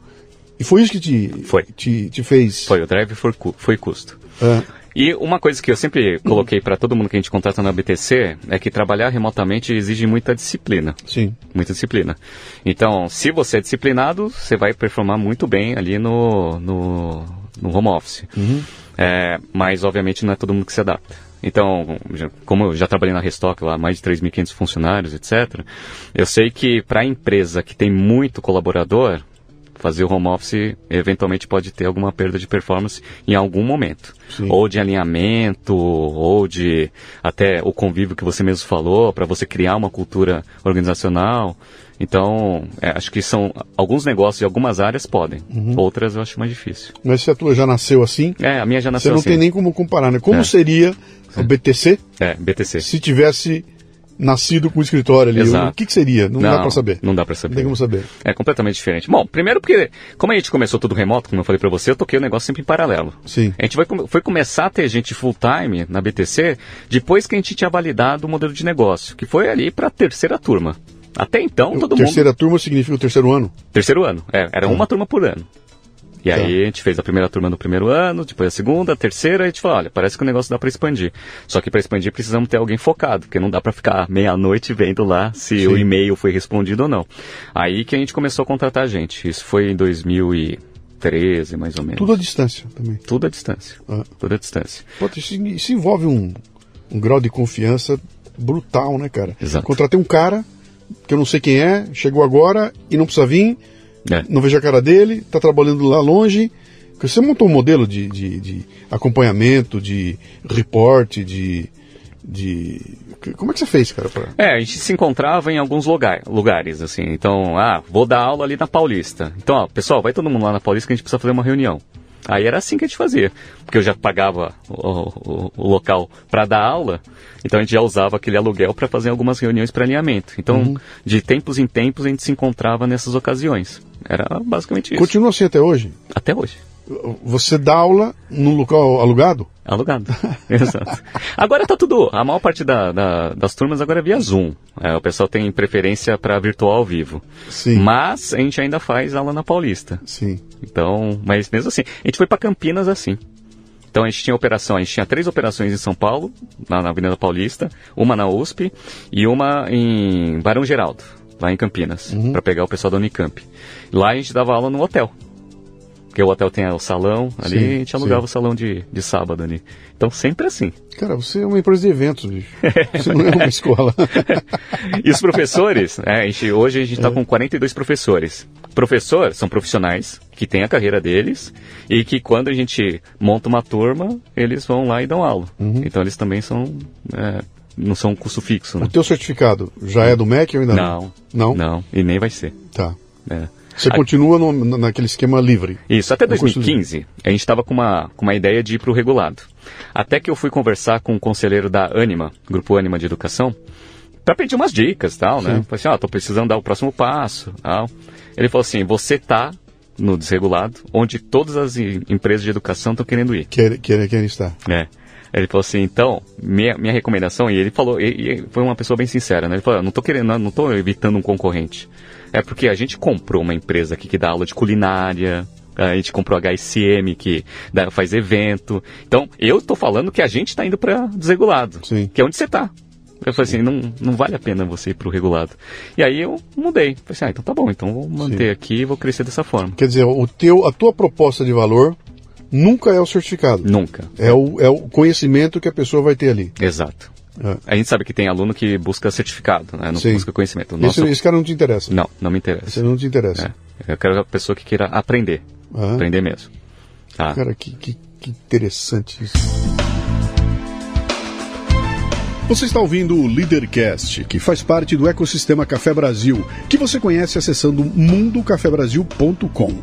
E foi isso que te Foi. te, te fez. Foi, o drive foi, foi custo. É. E uma coisa que eu sempre coloquei para todo mundo que a gente contrata na BTC é que trabalhar remotamente exige muita disciplina. Sim. Muita disciplina. Então, se você é disciplinado, você vai performar muito bem ali no, no, no home office. É, mas, obviamente, não é todo mundo que se adapta. Então, como eu já trabalhei na Restock lá, mais de 3.500 funcionários, etc., eu sei que para a empresa que tem muito colaborador, fazer o home office eventualmente pode ter alguma perda de performance em algum momento. Sim. Ou de alinhamento, ou de até o convívio que você mesmo falou, para você criar uma cultura organizacional. Então, é, acho que são alguns negócios e algumas áreas podem. Uhum. Outras eu acho mais difícil. Mas se a tua já nasceu assim, É, a minha já você nasceu não assim. tem nem como comparar, né? Como É. seria o BTC É, BTC. se tivesse nascido com o escritório ali? Exato. O que, que seria? Não, dá pra saber. Não dá pra Não saber. tem como saber. É completamente diferente. Bom, primeiro porque, como a gente começou tudo remoto, como eu falei pra você, eu toquei o negócio sempre em paralelo. Sim. A gente vai, foi começar a ter gente full time na BTC depois que a gente tinha validado o modelo de negócio, que foi ali pra terceira turma. Até então, todo mundo. Terceira turma significa o terceiro ano? Terceiro ano. É, era Tá. uma turma por ano. E Tá. aí a gente fez a primeira turma no primeiro ano, depois a segunda, a terceira, e a gente falou, olha, parece que o negócio dá para expandir. Só que para expandir precisamos ter alguém focado, porque não dá para ficar meia-noite vendo lá se Sim. o e-mail foi respondido ou não. Aí que a gente começou a contratar gente. Isso foi em 2013, mais ou menos. Tudo à distância também. Tudo à distância. Ah. Tudo à distância. Pô, isso, isso envolve um, um grau de confiança brutal, né, cara? Exato. Contratei um cara que eu não sei quem é, chegou agora e não precisa vir, É. não vejo a cara dele, tá trabalhando lá longe. Você montou um modelo de, de, de acompanhamento, de reporte, de, de. Como é que você fez, cara? Pra... É, a gente se encontrava em alguns lugar, lugares, assim. Então, ah, vou dar aula ali na Paulista. Então, ó, pessoal, vai todo mundo lá na Paulista que a gente precisa fazer uma reunião. Aí era assim que a gente fazia. Porque eu já pagava o, o- o local para dar aula, então a gente já usava aquele aluguel para fazer algumas reuniões para alinhamento. Então, de tempos em tempos, a gente se encontrava nessas ocasiões. Era basicamente isso. Continua assim até hoje? Até hoje. Você dá aula num local alugado? Alugado. Exato. Agora tá tudo. A maior parte da- da- das turmas agora é via Zoom. É, o pessoal tem preferência para virtual ao vivo. Sim. Mas a gente ainda faz aula na Paulista. Sim. Então, mas mesmo assim, a gente foi para Campinas assim. Então a gente tinha operação, a gente tinha três operações em São Paulo, na, na Avenida Paulista, uma na USP e uma em Barão Geraldo, lá em Campinas, para pegar o pessoal da Unicamp. Lá a gente dava aula no hotel. Porque o hotel tem o salão ali, Sim, a gente alugava sim. o salão de, de sábado ali. Então sempre assim. Cara, você é uma empresa de eventos, bicho. Você não é uma escola. E os professores, né, a gente- hoje a gente está com 42 professores. Professor são profissionais que têm a carreira deles e que quando a gente monta uma turma, eles vão lá e dão aula. Então eles também são, é, não são um custo fixo, né? O teu certificado já é do MEC ou ainda Não, não? não, e nem vai ser. Tá. né? Você A- continua no- naquele esquema livre. Isso, até No curso 2015, a gente estava com uma, com uma ideia de ir para o regulado. Até que eu fui conversar com o conselheiro da Anima, Grupo Anima de Educação, para pedir umas dicas tal, né? Sim. Falei assim, ó, tô precisando dar o próximo passo tal. Ele falou assim, você tá no desregulado, onde todas as em- empresas de educação estão querendo ir. Quer, quer, quer estar. É. Ele falou assim, então, minha, minha recomendação, e ele falou, e, e foi uma pessoa bem sincera, né? Ele falou, "Eu não tô querendo, não tô evitando um concorrente. É porque a gente comprou uma empresa aqui que dá aula de culinária, a gente comprou a HSM que dá- faz evento. Então, eu tô falando que a gente tá indo para desregulado, Sim. que é onde você tá. Eu falei assim, não, não vale a pena você ir pro regulado. E aí eu mudei. Falei assim, ah, então tá bom, então vou manter aqui e vou crescer dessa forma. Quer dizer, o teu, a tua proposta de valor nunca é o certificado. Nunca. É o, é o conhecimento que a pessoa vai ter ali. Exato. É. A gente sabe que tem aluno que busca certificado, né? não Sim. busca conhecimento. Esse, Nosso... esse cara não te interessa. Não, não me Esse interessa. não te interessa. É. Eu quero a pessoa que queira aprender. Ah. Aprender mesmo. Tá? Cara, que, que, que interessante isso. Você está ouvindo o Leadercast, que faz parte do ecossistema Café Brasil, que você conhece acessando mundocafebrasil.com.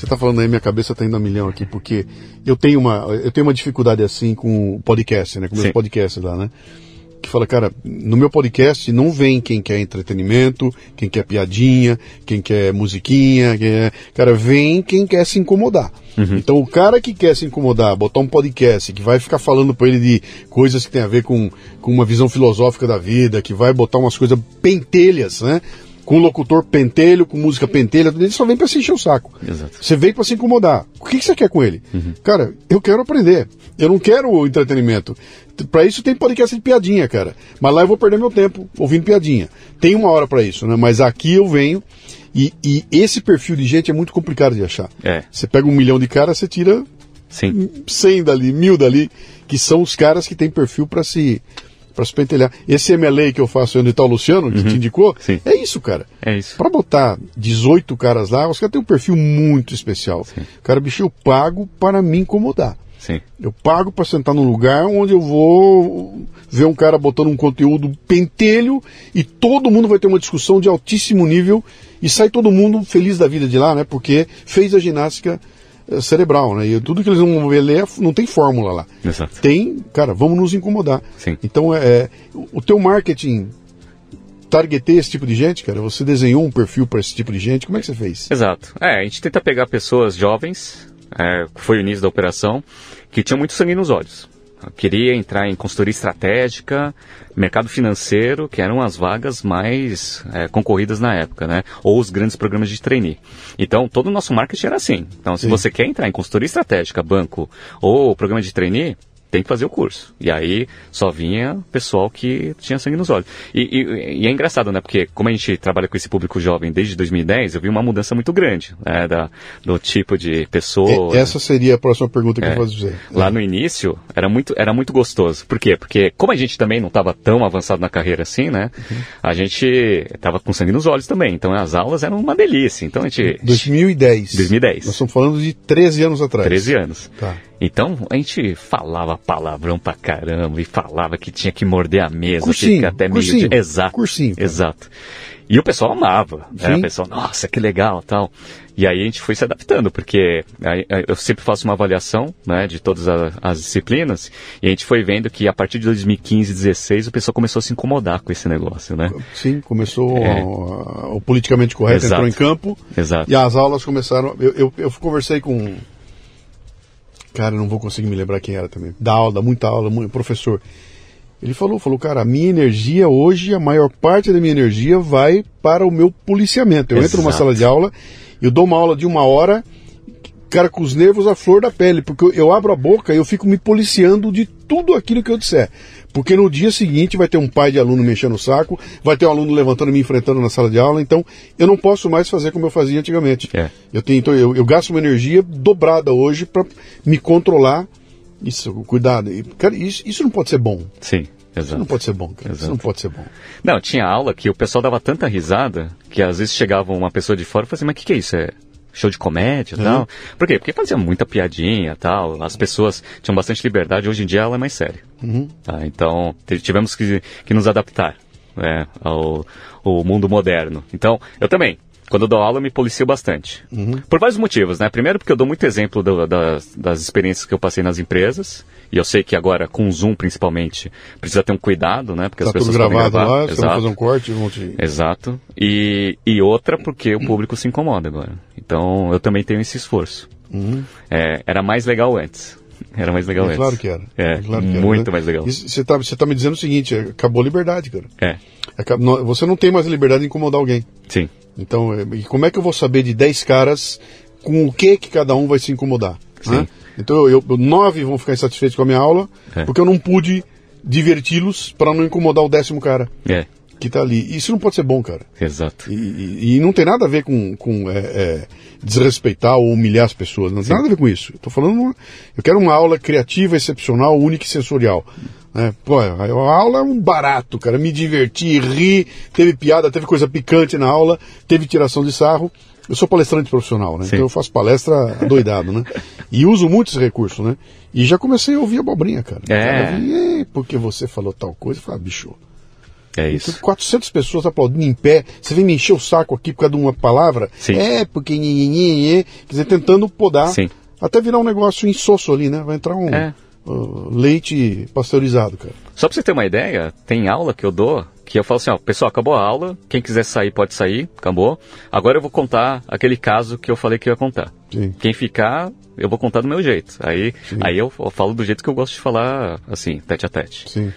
Você está falando aí, minha cabeça está indo a milhão aqui, porque eu tenho uma, eu tenho uma dificuldade assim com o podcast, né? Com meus Sim. podcasts lá, né? Que fala, cara, no meu podcast não vem quem quer entretenimento, quem quer piadinha, quem quer musiquinha, quem é... cara, vem quem quer se incomodar. Então o cara que quer se incomodar, botar um podcast que vai ficar falando pra ele de coisas que tem a ver com, com uma visão filosófica da vida, que vai botar umas coisas pentelhas, né? Com locutor pentelho, com música pentelha, ele só vem pra se encher o saco. Exato. Você veio pra se incomodar. O que, que você quer com ele? Cara, eu quero aprender. Eu não quero o entretenimento. Pra isso tem podcast de piadinha, cara. Mas lá eu vou perder meu tempo ouvindo piadinha. Tem uma hora pra isso, né? Mas aqui eu venho e, e esse perfil de gente é muito complicado de achar. É. Você pega um milhão de caras, você tira Sim. 100 dali, mil dali, que são os caras que têm perfil pra se para se pentelhar. Esse MLA que eu faço onde tá o Luciano, que te indicou, Sim. é isso, cara. É isso. Pra botar 18 caras lá, os caras têm um perfil muito especial. Cara, bicho, eu pago para me incomodar. Sim. Eu pago para sentar num lugar onde eu vou ver um cara botando um conteúdo pentelho e todo mundo vai ter uma discussão de altíssimo nível e sai todo mundo feliz da vida de lá, né? Porque fez a ginástica cerebral, né? E tudo que eles vão ver ler não tem fórmula lá. Exato. Tem, cara, vamos nos incomodar. Sim. Então, é, é, o teu marketing targetei esse tipo de gente, cara? Você desenhou um perfil para esse tipo de gente? Como é que você fez? Exato. É, a gente tenta pegar pessoas jovens, é, foi o início da operação, que tinham muito sangue nos olhos. Queria entrar em consultoria estratégica, mercado financeiro, que eram as vagas mais é, concorridas na época, né? Ou os grandes programas de trainee. Então, todo o nosso marketing era assim. Então, se Sim. você quer entrar em consultoria estratégica, banco ou programa de trainee, tem que fazer o curso. E aí só vinha pessoal que tinha sangue nos olhos. E, e- e é engraçado, né? Porque como a gente trabalha com esse público jovem desde 2010, eu vi uma mudança muito grande, né? Da, do tipo de pessoa. É, essa seria a próxima pergunta que É. eu vou fazer. Lá no início era muito, era muito gostoso. Por quê? Porque como a gente também não estava tão avançado na carreira assim, né? Uhum. A gente estava com sangue nos olhos também. Então as aulas eram uma delícia. Então a gente. 2010. 2010. Nós estamos falando de 13 anos atrás. 13 anos. Tá. Então a gente falava palavrão pra caramba e falava que tinha que morder a mesa, Cursinho, fica até meio cursinho, de... Exato. cursinho. Exato. E o pessoal amava, né? O pessoal, nossa, que legal, tal. E aí a gente foi se adaptando, porque eu sempre faço uma avaliação, né, de todas as disciplinas, e a gente foi vendo que a partir de 2015, 16, o pessoal começou a se incomodar com esse negócio, né? Sim, começou É. ó, o politicamente correto, Exato. entrou em campo Exato. e as aulas começaram. Eu, eu, eu conversei com. Cara, não vou conseguir me lembrar quem era também. Da aula, dá muita aula, muito, professor. Ele falou, falou, cara, a minha energia hoje, a maior parte da minha energia vai para o meu policiamento. Eu entro numa Exato. sala de aula, eu dou uma aula de uma hora, cara, com os nervos à flor da pele, porque eu, abro a boca e eu fico me policiando de tudo aquilo que eu disser. Porque no dia seguinte vai ter um pai de aluno mexendo o saco, vai ter um aluno levantando e me enfrentando na sala de aula, então eu não posso mais fazer como eu fazia antigamente. É. Eu, tenho, então, eu, eu gasto uma energia dobrada hoje para me controlar. Isso, cuidado. Cara, isso, isso não pode ser bom. Sim, Isso não exato. pode ser bom, cara. Isso Exato. não pode ser bom. Não, tinha aula que o pessoal dava tanta risada que às vezes chegava uma pessoa de fora e falava assim, mas o que, que é isso? É show de comédia e tal? Por quê? Porque fazia muita piadinha e tal, as pessoas tinham bastante liberdade, hoje em dia ela é mais séria. Tá? Então, tivemos que, que nos adaptar né, ao, ao mundo moderno. Então, eu também, quando eu dou aula, eu me policio bastante. Por vários motivos, né? Primeiro porque eu dou muito exemplo do- das, das experiências que eu passei nas empresas. E eu sei que agora, com o Zoom principalmente, precisa ter um cuidado, né? Porque Tá as tudo pessoas podem gravado gravar. lá, Exato. fazer um corte. Exato. E, e outra porque o público se incomoda agora. Então eu também tenho esse esforço. É, era mais legal antes. Era mais legal É antes. claro que era. É, claro que era, muito né? mais legal. Você tá, você tá me dizendo o seguinte, acabou a liberdade, cara. É, Você não tem mais a liberdade de incomodar alguém. sim. Então, é, como é que eu vou saber de 10 caras com o que que cada um vai se incomodar? né? Então, eu, eu- nove vão ficar insatisfeitos com a minha aula, É. porque eu não pude diverti-los para não incomodar o décimo cara É, que tá ali. Isso não pode ser bom, cara. exato. E, e- e não tem nada a ver com, com é, é, desrespeitar ou humilhar as pessoas. Não tem nada a ver com isso. Eu tô falando. eu quero uma aula criativa, excepcional, única e sensorial. né? Pô, a aula é um barato, cara. Me diverti, ri, teve piada, teve coisa picante na aula, teve tiração de sarro. Eu sou palestrante profissional, né? Sim. Então eu faço palestra doidado, né? E uso muito esse recurso, né? E já comecei a ouvir abobrinha, cara. É. Cara, vi, "É, porque você falou tal coisa. Eu falei, ah, bicho, É tem isso. 400 pessoas aplaudindo em pé. Você vem me encher o saco aqui por causa de uma palavra? Sim. É, porque quer dizer, tentando podar. Sim. Até virar um negócio insosso ali, né? Vai entrar um É. uh, leite pasteurizado, cara. Só pra você ter uma ideia, tem aula que eu dou que eu falo assim, ó, pessoal, acabou a aula, quem quiser sair pode sair, acabou. Agora eu vou contar aquele caso que eu falei que eu ia contar. Sim. Quem ficar, eu vou contar do meu jeito. Aí, aí eu falo do jeito que eu gosto de falar, assim, tete a tete. Sim,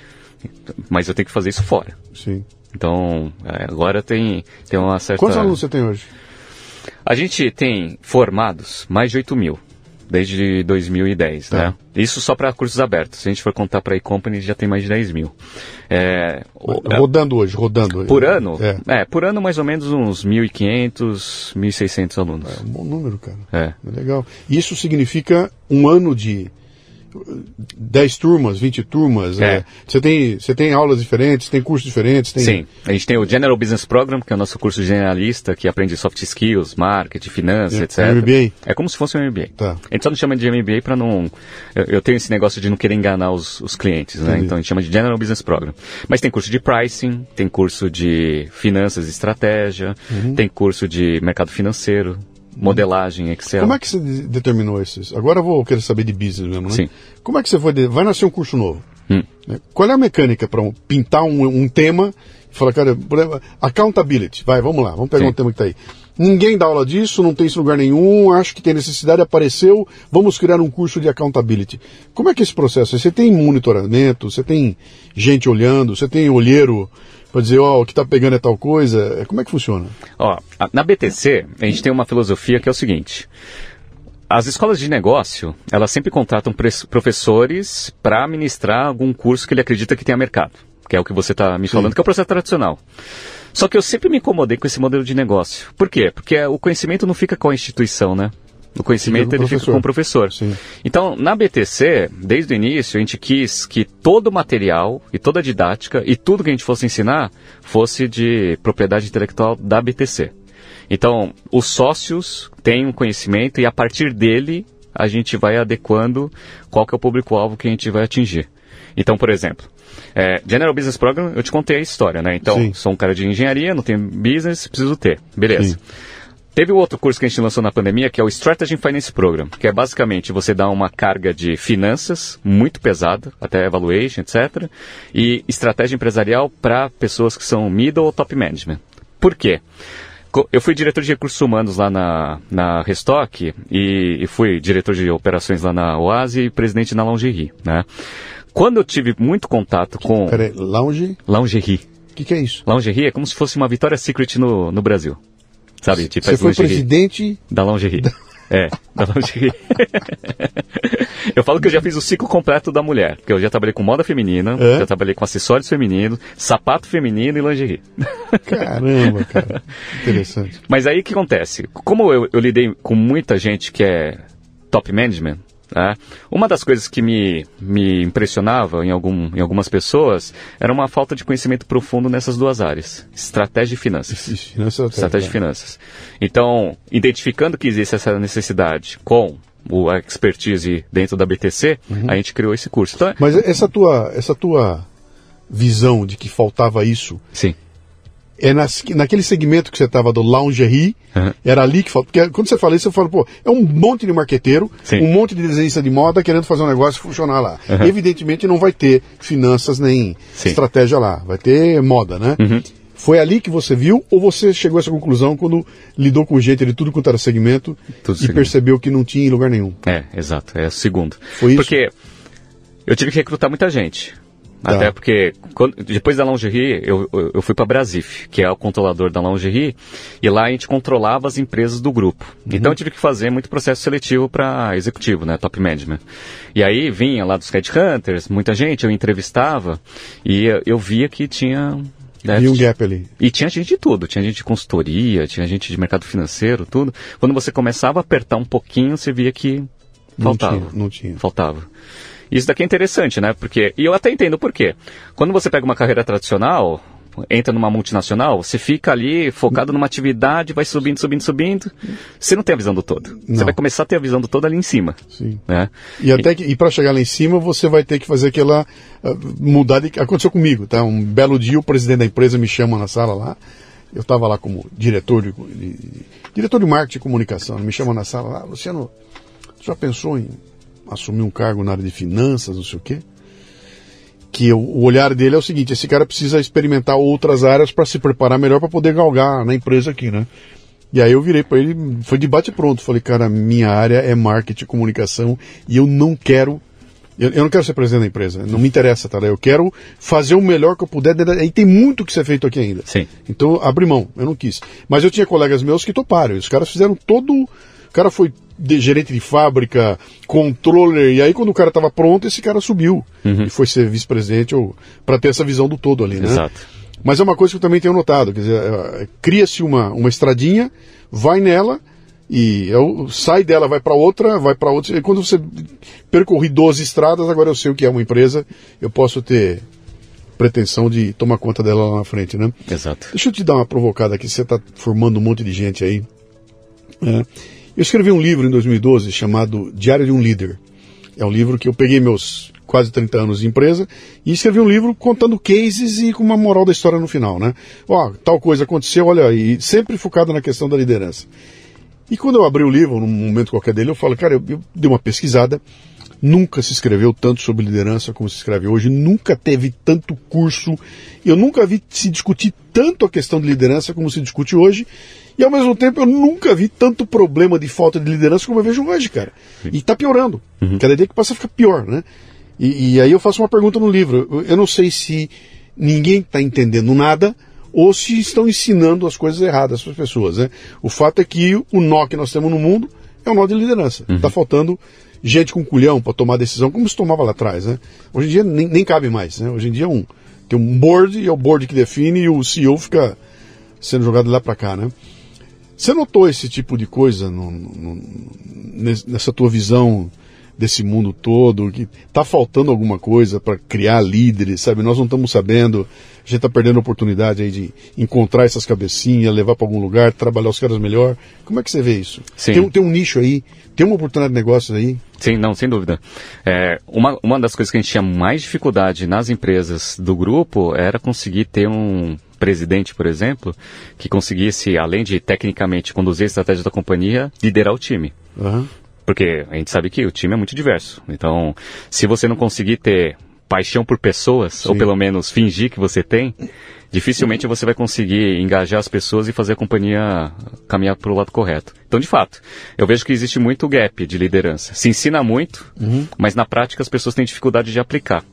Mas eu tenho que fazer isso fora. sim. Então, é, agora tem, tem uma certa... Quantos alunos você tem hoje? A gente tem formados mais de 8 mil, desde 2010, Tá. né? Isso só para cursos abertos. Se a gente for contar para e-company, já tem mais de 10 mil. É, o- rodando hoje, rodando. por ano? É. É, por ano mais ou menos uns 1.500, 1.600 alunos. É um bom número, cara. É. É legal. Isso significa um ano de 10 turmas, 20 turmas. É. é. Você, tem, você tem aulas diferentes, tem cursos diferentes? Tem... Sim, a gente tem o General Business Program, que é o nosso curso generalista, que aprende soft skills, marketing, finanças, É, etc. um MBA? É como se fosse um MBA. Tá. A gente só não chama de MBA para não... Eu, eu tenho esse negócio de não querer enganar os, os clientes, né? Então a gente chama de General Business Program. Mas tem curso de pricing, tem curso de finanças e estratégia, Uhum. tem curso de mercado financeiro, modelagem, Excel. Como é que você de- determinou esses? Agora eu vou querer saber de business mesmo, né? Sim. Como é que você foi? de- Vai nascer um curso novo. Hum. né? Qual é a mecânica para pintar um, um tema e falar, cara, accountability. Vai, vamos lá, vamos pegar Sim. um tema que está aí. Ninguém dá aula disso, não tem isso em lugar nenhum, acho que tem necessidade, apareceu, vamos criar um curso de accountability. Como é que é esse processo? Você tem monitoramento, você tem gente olhando, você tem olheiro para dizer, ó, o que está pegando é tal coisa. Como é que funciona? Ó, na BTC, a gente tem uma filosofia que é o seguinte. As escolas de negócio, elas sempre contratam professores para ministrar algum curso que ele acredita que tenha mercado. Que é o que você está me falando, que é o processo tradicional. Só que eu sempre me incomodei com esse modelo de negócio. Por quê? Porque o conhecimento não fica com a instituição, né? O conhecimento Fica ele fica professor. com o professor. Sim. Então, na BTC, desde o início, a gente quis que todo o material e toda a didática e tudo que a gente fosse ensinar fosse de propriedade intelectual da BTC. Então, os sócios têm um conhecimento e a partir dele a gente vai adequando qual que é o público-alvo que a gente vai atingir. Então, por exemplo, é, General Business Program, eu te contei a história, né? Então, Sim. sou um cara de engenharia, não tenho business, preciso ter. Beleza. Sim. Teve o outro curso que a gente lançou na pandemia, que é o Strategy Finance Program, que é basicamente você dá uma carga de finanças muito pesada, até evaluation, etc., e estratégia empresarial para pessoas que são middle ou top management. Por quê? Eu fui diretor de recursos humanos lá na, na Restock e, e fui diretor de operações lá na Oase e presidente na Lingerie, né? Quando eu tive muito contato com Peraí, lounge, Lingerie, o que, que é isso? Lingerie é como se fosse uma Victoria's Secret no, no Brasil. Sabe? Tipo, Você as foi lingerie presidente da lingerie. É, da lingerie. eu falo que eu já fiz o ciclo completo da mulher, porque eu já trabalhei com moda feminina, É? já trabalhei com acessórios femininos, sapato feminino e lingerie. Caramba, cara. Interessante. Mas aí o que acontece? Como eu, eu lidei com muita gente que é top management, né? uma das coisas que me, me impressionava em, algum, em algumas pessoas era uma falta de conhecimento profundo nessas duas áreas, estratégia e finanças. Finanças até, Estratégia tá. finanças. Então, identificando que existe essa necessidade com o expertise dentro da BTC, Uhum. a gente criou esse curso. Então, Mas essa tua, essa tua visão de que faltava isso sim. É nas- naquele segmento que você estava do lingerie, Uhum. era ali que falta. Porque quando você fala isso, você fala, pô, é um monte de marqueteiro, Sim. um monte de desenhista de moda querendo fazer um negócio funcionar lá. Uhum. Evidentemente não vai ter finanças nem Sim. estratégia lá, vai ter moda, né? Uhum. Foi ali que você viu ou você chegou a essa conclusão quando lidou com gente de tudo quanto era segmento Tudo e segmento. percebeu que não tinha em lugar nenhum? É, exato, é o segundo. Foi isso? Porque eu tive que recrutar muita gente. Tá. Até porque quando- depois da lingerie, eu, eu, fui para Brasif, que é o controlador da lingerie, e lá a gente controlava as empresas do grupo. Uhum. Então eu tive que fazer muito processo seletivo para executivo, né, top management. E aí vinha lá dos headhunters, muita gente, eu entrevistava, e eu, via que tinha... né, E um gap ali. e tinha gente de tudo, tinha gente de consultoria, tinha gente de mercado financeiro, tudo. Quando você começava a apertar um pouquinho, você via que Não faltava. tinha, não tinha. Faltava. Isso daqui é interessante, né? Porque, e eu até entendo por quê. Quando você pega uma carreira tradicional, entra numa multinacional, você fica ali focado numa atividade, vai subindo, subindo, subindo. Você não tem a visão do todo. Não. Você vai começar a ter a visão do todo ali em cima, Sim. né? E até que, e para chegar lá em cima, você vai ter que fazer aquela ah, mudar de aconteceu comigo, tá? Um belo dia o presidente da empresa me chama na sala lá. Eu estava lá como diretor de, de- diretor de marketing e comunicação. Ele me chama na sala lá, Luciano, já pensou em assumir um cargo na área de finanças, não sei o quê? Que o, olhar dele é o seguinte, esse cara precisa experimentar outras áreas para se preparar melhor para poder galgar na empresa aqui, né? E aí eu virei para ele, foi de bate pronto. Falei, cara, minha área é marketing e comunicação e eu não quero. Eu, eu não quero ser presidente da empresa, não me interessa, tá? Eu quero fazer o melhor que eu puder. E tem muito que ser feito aqui ainda. Sim. Então, abri mão, eu não quis. Mas eu tinha colegas meus que toparam. Os caras fizeram todo. O cara foi de- gerente de fábrica, controller, e aí quando o cara estava pronto, esse cara subiu. E foi ser vice-presidente ou para ter essa visão do todo ali, né? Exato. Mas é uma coisa que eu também tenho notado, quer dizer, é, cria-se uma, uma estradinha, vai nela e eu, sai dela, vai para outra, vai para outra. E quando você percorri 12 estradas, agora eu sei o que é uma empresa, eu posso ter pretensão de tomar conta dela lá na frente, né? Exato. Deixa eu te dar uma provocada aqui, você está formando um monte de gente aí. É, eu escrevi um livro em 2012 chamado Diário de um Líder. É um livro que eu peguei meus quase 30 anos de empresa e escrevi um livro contando cases e com uma moral da história no final, né? Ó, tal coisa aconteceu, olha, e sempre focado na questão da liderança. E quando eu abri o livro, num momento qualquer dele, eu falo, cara, eu, eu dei uma pesquisada, nunca se escreveu tanto sobre liderança como se escreve hoje, nunca teve tanto curso, eu nunca vi se discutir tanto a questão de liderança como se discute hoje, e ao mesmo tempo eu nunca vi tanto problema de falta de liderança como eu vejo hoje, cara. E tá piorando. Cada dia que passa fica pior, né? E, e aí eu faço uma pergunta no livro. Eu, não sei se ninguém está entendendo nada ou se estão ensinando as coisas erradas para as pessoas, né? O fato é que o nó que nós temos no mundo é o nó de liderança. Está faltando gente com culhão para tomar decisão, como se tomava lá atrás, né? Hoje em dia nem, nem cabe mais, né? Hoje em dia é um, tem um board e é o board que define e o CEO fica sendo jogado lá para cá, né? Você notou esse tipo de coisa no- no- nes- nessa tua visão desse mundo todo? Que tá faltando alguma coisa para criar líderes, sabe? Nós não estamos sabendo, a gente está perdendo a oportunidade aí de encontrar essas cabecinhas, levar para algum lugar, trabalhar os caras melhor. Como é que você vê isso? Sim. Tem, um- tem um nicho aí, tem uma oportunidade de negócios aí. Sim, não, sem dúvida. É, uma, uma das coisas que a gente tinha mais dificuldade nas empresas do grupo era conseguir ter um presidente, por exemplo, que conseguisse, além de tecnicamente conduzir a estratégia da companhia, liderar o time. Aham. Porque a gente sabe que o time é muito diverso. Então, se você não conseguir ter paixão por pessoas, ou Sim. pelo menos fingir que você tem, dificilmente você vai conseguir engajar as pessoas e fazer a companhia caminhar para o lado correto. Então, de fato, eu vejo que existe muito gap de liderança. Se ensina muito, mas na prática as pessoas têm dificuldade de aplicar.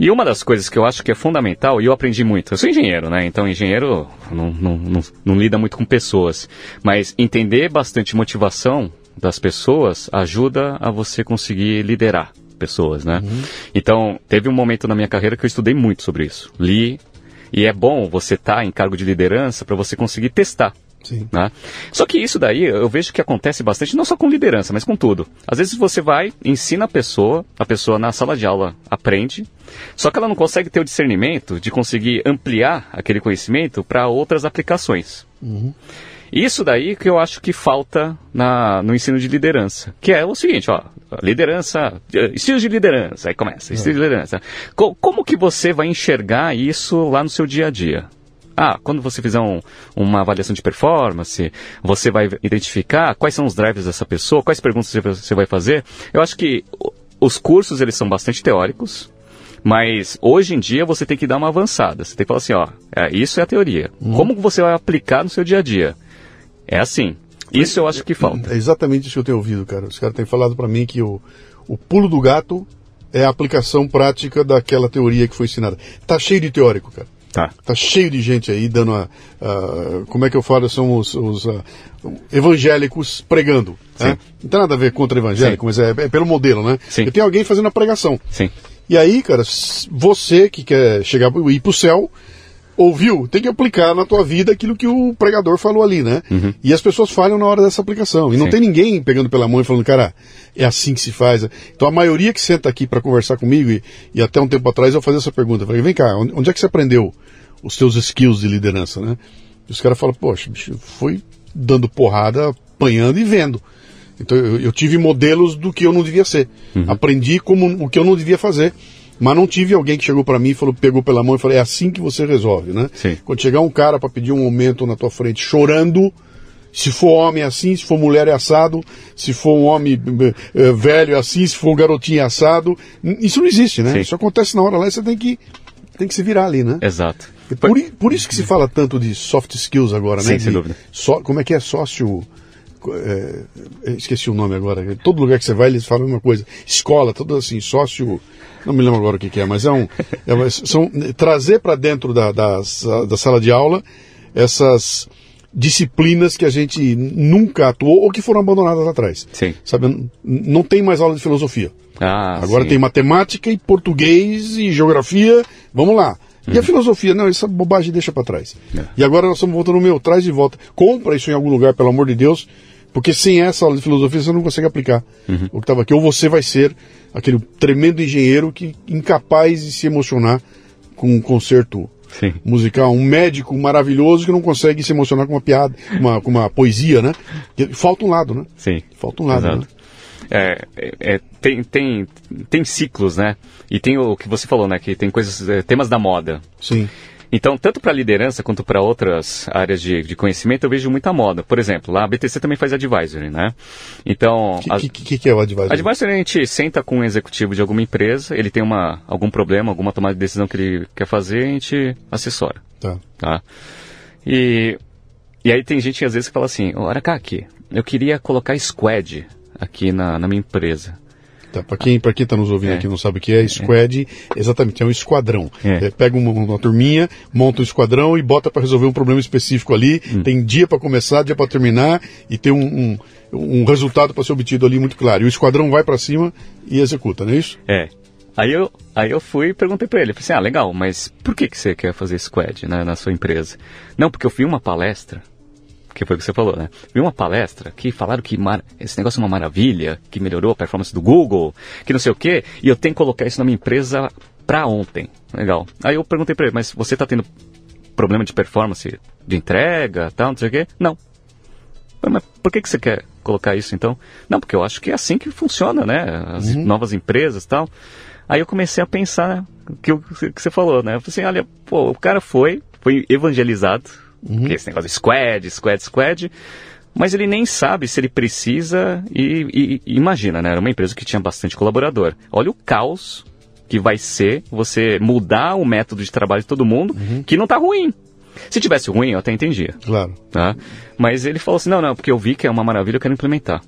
E uma das coisas que eu acho que é fundamental, e eu aprendi muito, eu sou engenheiro, né? Então engenheiro não, não, não, não lida muito com pessoas. Mas entender bastante motivação das pessoas ajuda a você conseguir liderar pessoas, né? Então, teve um momento na minha carreira que eu estudei muito sobre isso. Li, e é bom você estar tá em cargo de liderança para você conseguir testar. Sim. Né? Só que isso daí eu vejo que acontece bastante, não só com liderança, mas com tudo. Às vezes você vai, ensina a pessoa, a pessoa na sala de aula aprende, só que ela não consegue ter o discernimento de conseguir ampliar aquele conhecimento para outras aplicações. Uhum. Isso daí que eu acho que falta na, no ensino de liderança. Que é o seguinte, ó, liderança, estilos de liderança, aí começa, estilos de liderança. Co como que você vai enxergar isso lá no seu dia a dia? Ah, quando você fizer um, uma avaliação de performance, você vai identificar quais são os drivers dessa pessoa, quais perguntas você vai fazer. Eu acho que os cursos, eles são bastante teóricos, mas hoje em dia você tem que dar uma avançada. Você tem que falar assim, ó, é, isso é a teoria. Uhum. Como você vai aplicar no seu dia a dia? É assim. Isso eu acho que falta. É exatamente isso que eu tenho ouvido, cara. Os caras têm falado para mim que o, o pulo do gato é a aplicação prática daquela teoria que foi ensinada. Tá cheio de teórico, cara. Tá. Tá cheio de gente aí dando a. a como é que eu falo? São os, os evangélicos pregando. Né? Não tem nada a ver contra evangélico, Sim. mas é, é, pelo modelo, né? Sim. Eu tenho alguém fazendo a pregação. Sim. E aí, cara, você que quer chegar ir pro céu, ouviu, tem que aplicar na tua vida aquilo que o pregador falou ali, né? Uhum. E as pessoas falham na hora dessa aplicação. E não tem ninguém pegando pela mão e falando, cara, é assim que se faz. Então a maioria que senta aqui para conversar comigo, e, e, até um tempo atrás eu fazia essa pergunta, eu falei, vem cá, onde, onde é que você aprendeu os teus skills de liderança, né? E os caras falam, poxa, bicho, foi dando porrada, apanhando e vendo. Então eu, eu, tive modelos do que eu não devia ser. Uhum. Aprendi como o que eu não devia fazer. Mas não tive alguém que chegou para mim e falou, pegou pela mão e falou, é assim que você resolve, né? Sim. Quando chegar um cara para pedir um aumento na tua frente chorando, se for homem é assim, se for mulher é assado, se for um homem é, velho é assim, se for um garotinho é assado, isso não existe, né? Sim. Isso acontece na hora lá e você tem que, tem que se virar ali, né? Exato. Por, por, isso que se fala tanto de soft skills agora, Sim, né? sem dúvida. So, como é que é sócio é, esqueci o nome agora. Todo lugar que você vai, eles falam uma coisa. Escola, tudo assim, sócio. Não me lembro agora o que, que é, mas é um. É, são, trazer para dentro da, da, da sala de aula essas disciplinas que a gente nunca atuou ou que foram abandonadas atrás. Sim. Sabe, não tem mais aula de filosofia. Ah, Agora sim. tem matemática e português e geografia. Vamos lá. E a filosofia, não, essa bobagem deixa para trás. É. E agora nós estamos voltando, meu, traz de volta. Compra isso em algum lugar, pelo amor de Deus, porque sem essa aula de filosofia você não consegue aplicar Uhum. o que estava aqui. Ou você vai ser aquele tremendo engenheiro que incapaz de se emocionar com um concerto Sim. musical, um médico maravilhoso que não consegue se emocionar com uma piada, uma, com uma poesia, né? Falta um lado, né? Sim. Falta um lado, Exato. né? É, é, é, tem, tem, tem ciclos, né? E tem o que você falou, né? Que tem coisas, é, temas da moda. Sim. Então, tanto para liderança quanto para outras áreas de, de conhecimento, eu vejo muita moda. Por exemplo, lá a BTC também faz advisory, né? Então, O que, que, que, é o advisor? Advisory a gente senta com um executivo de alguma empresa, ele tem uma, algum problema, alguma tomada de decisão que ele quer fazer, a gente assessora, Tá. tá? E, e aí tem gente às vezes que fala assim, ô Aracaki, eu queria colocar squad aqui na, na minha empresa. Tá, pra quem, pra quem tá nos ouvindo É. aqui e não sabe o que é, squad, exatamente, é um esquadrão. É. É, pega uma, uma turminha, monta um esquadrão e bota para resolver um problema específico ali. Hum. Tem dia para começar, dia para terminar e tem um, um, um resultado para ser obtido ali muito claro. E o esquadrão vai para cima e executa, não é isso? É. Aí eu, aí eu fui e perguntei pra ele, falei assim, ah, legal, mas por que, que você quer fazer squad né, na sua empresa? Não, porque eu vi uma palestra, que foi o que você falou, né? Vi uma palestra que falaram que mar- esse negócio é uma maravilha, que melhorou a performance do Google, que não sei o quê, e eu tenho que colocar isso na minha empresa pra ontem. Legal. Aí eu perguntei pra ele, mas você tá tendo problema de performance de entrega, tal, não sei o quê? Não. Mas por que, que você quer colocar isso então? Não, porque eu acho que é assim que funciona, né? As novas empresas e tal. Aí eu comecei a pensar né, que, o que você falou, né? Eu falei assim, olha, pô, o cara foi, foi evangelizado, que esse negócio de squad, squad, squad, mas ele nem sabe se ele precisa e, e- imagina, né? Era uma empresa que tinha bastante colaborador. Olha o caos que vai ser você mudar o método de trabalho de todo mundo, que não tá ruim. Se tivesse ruim, eu até entendia Claro. tá? Mas ele falou assim, não, não, porque eu vi que é uma maravilha, eu quero implementar.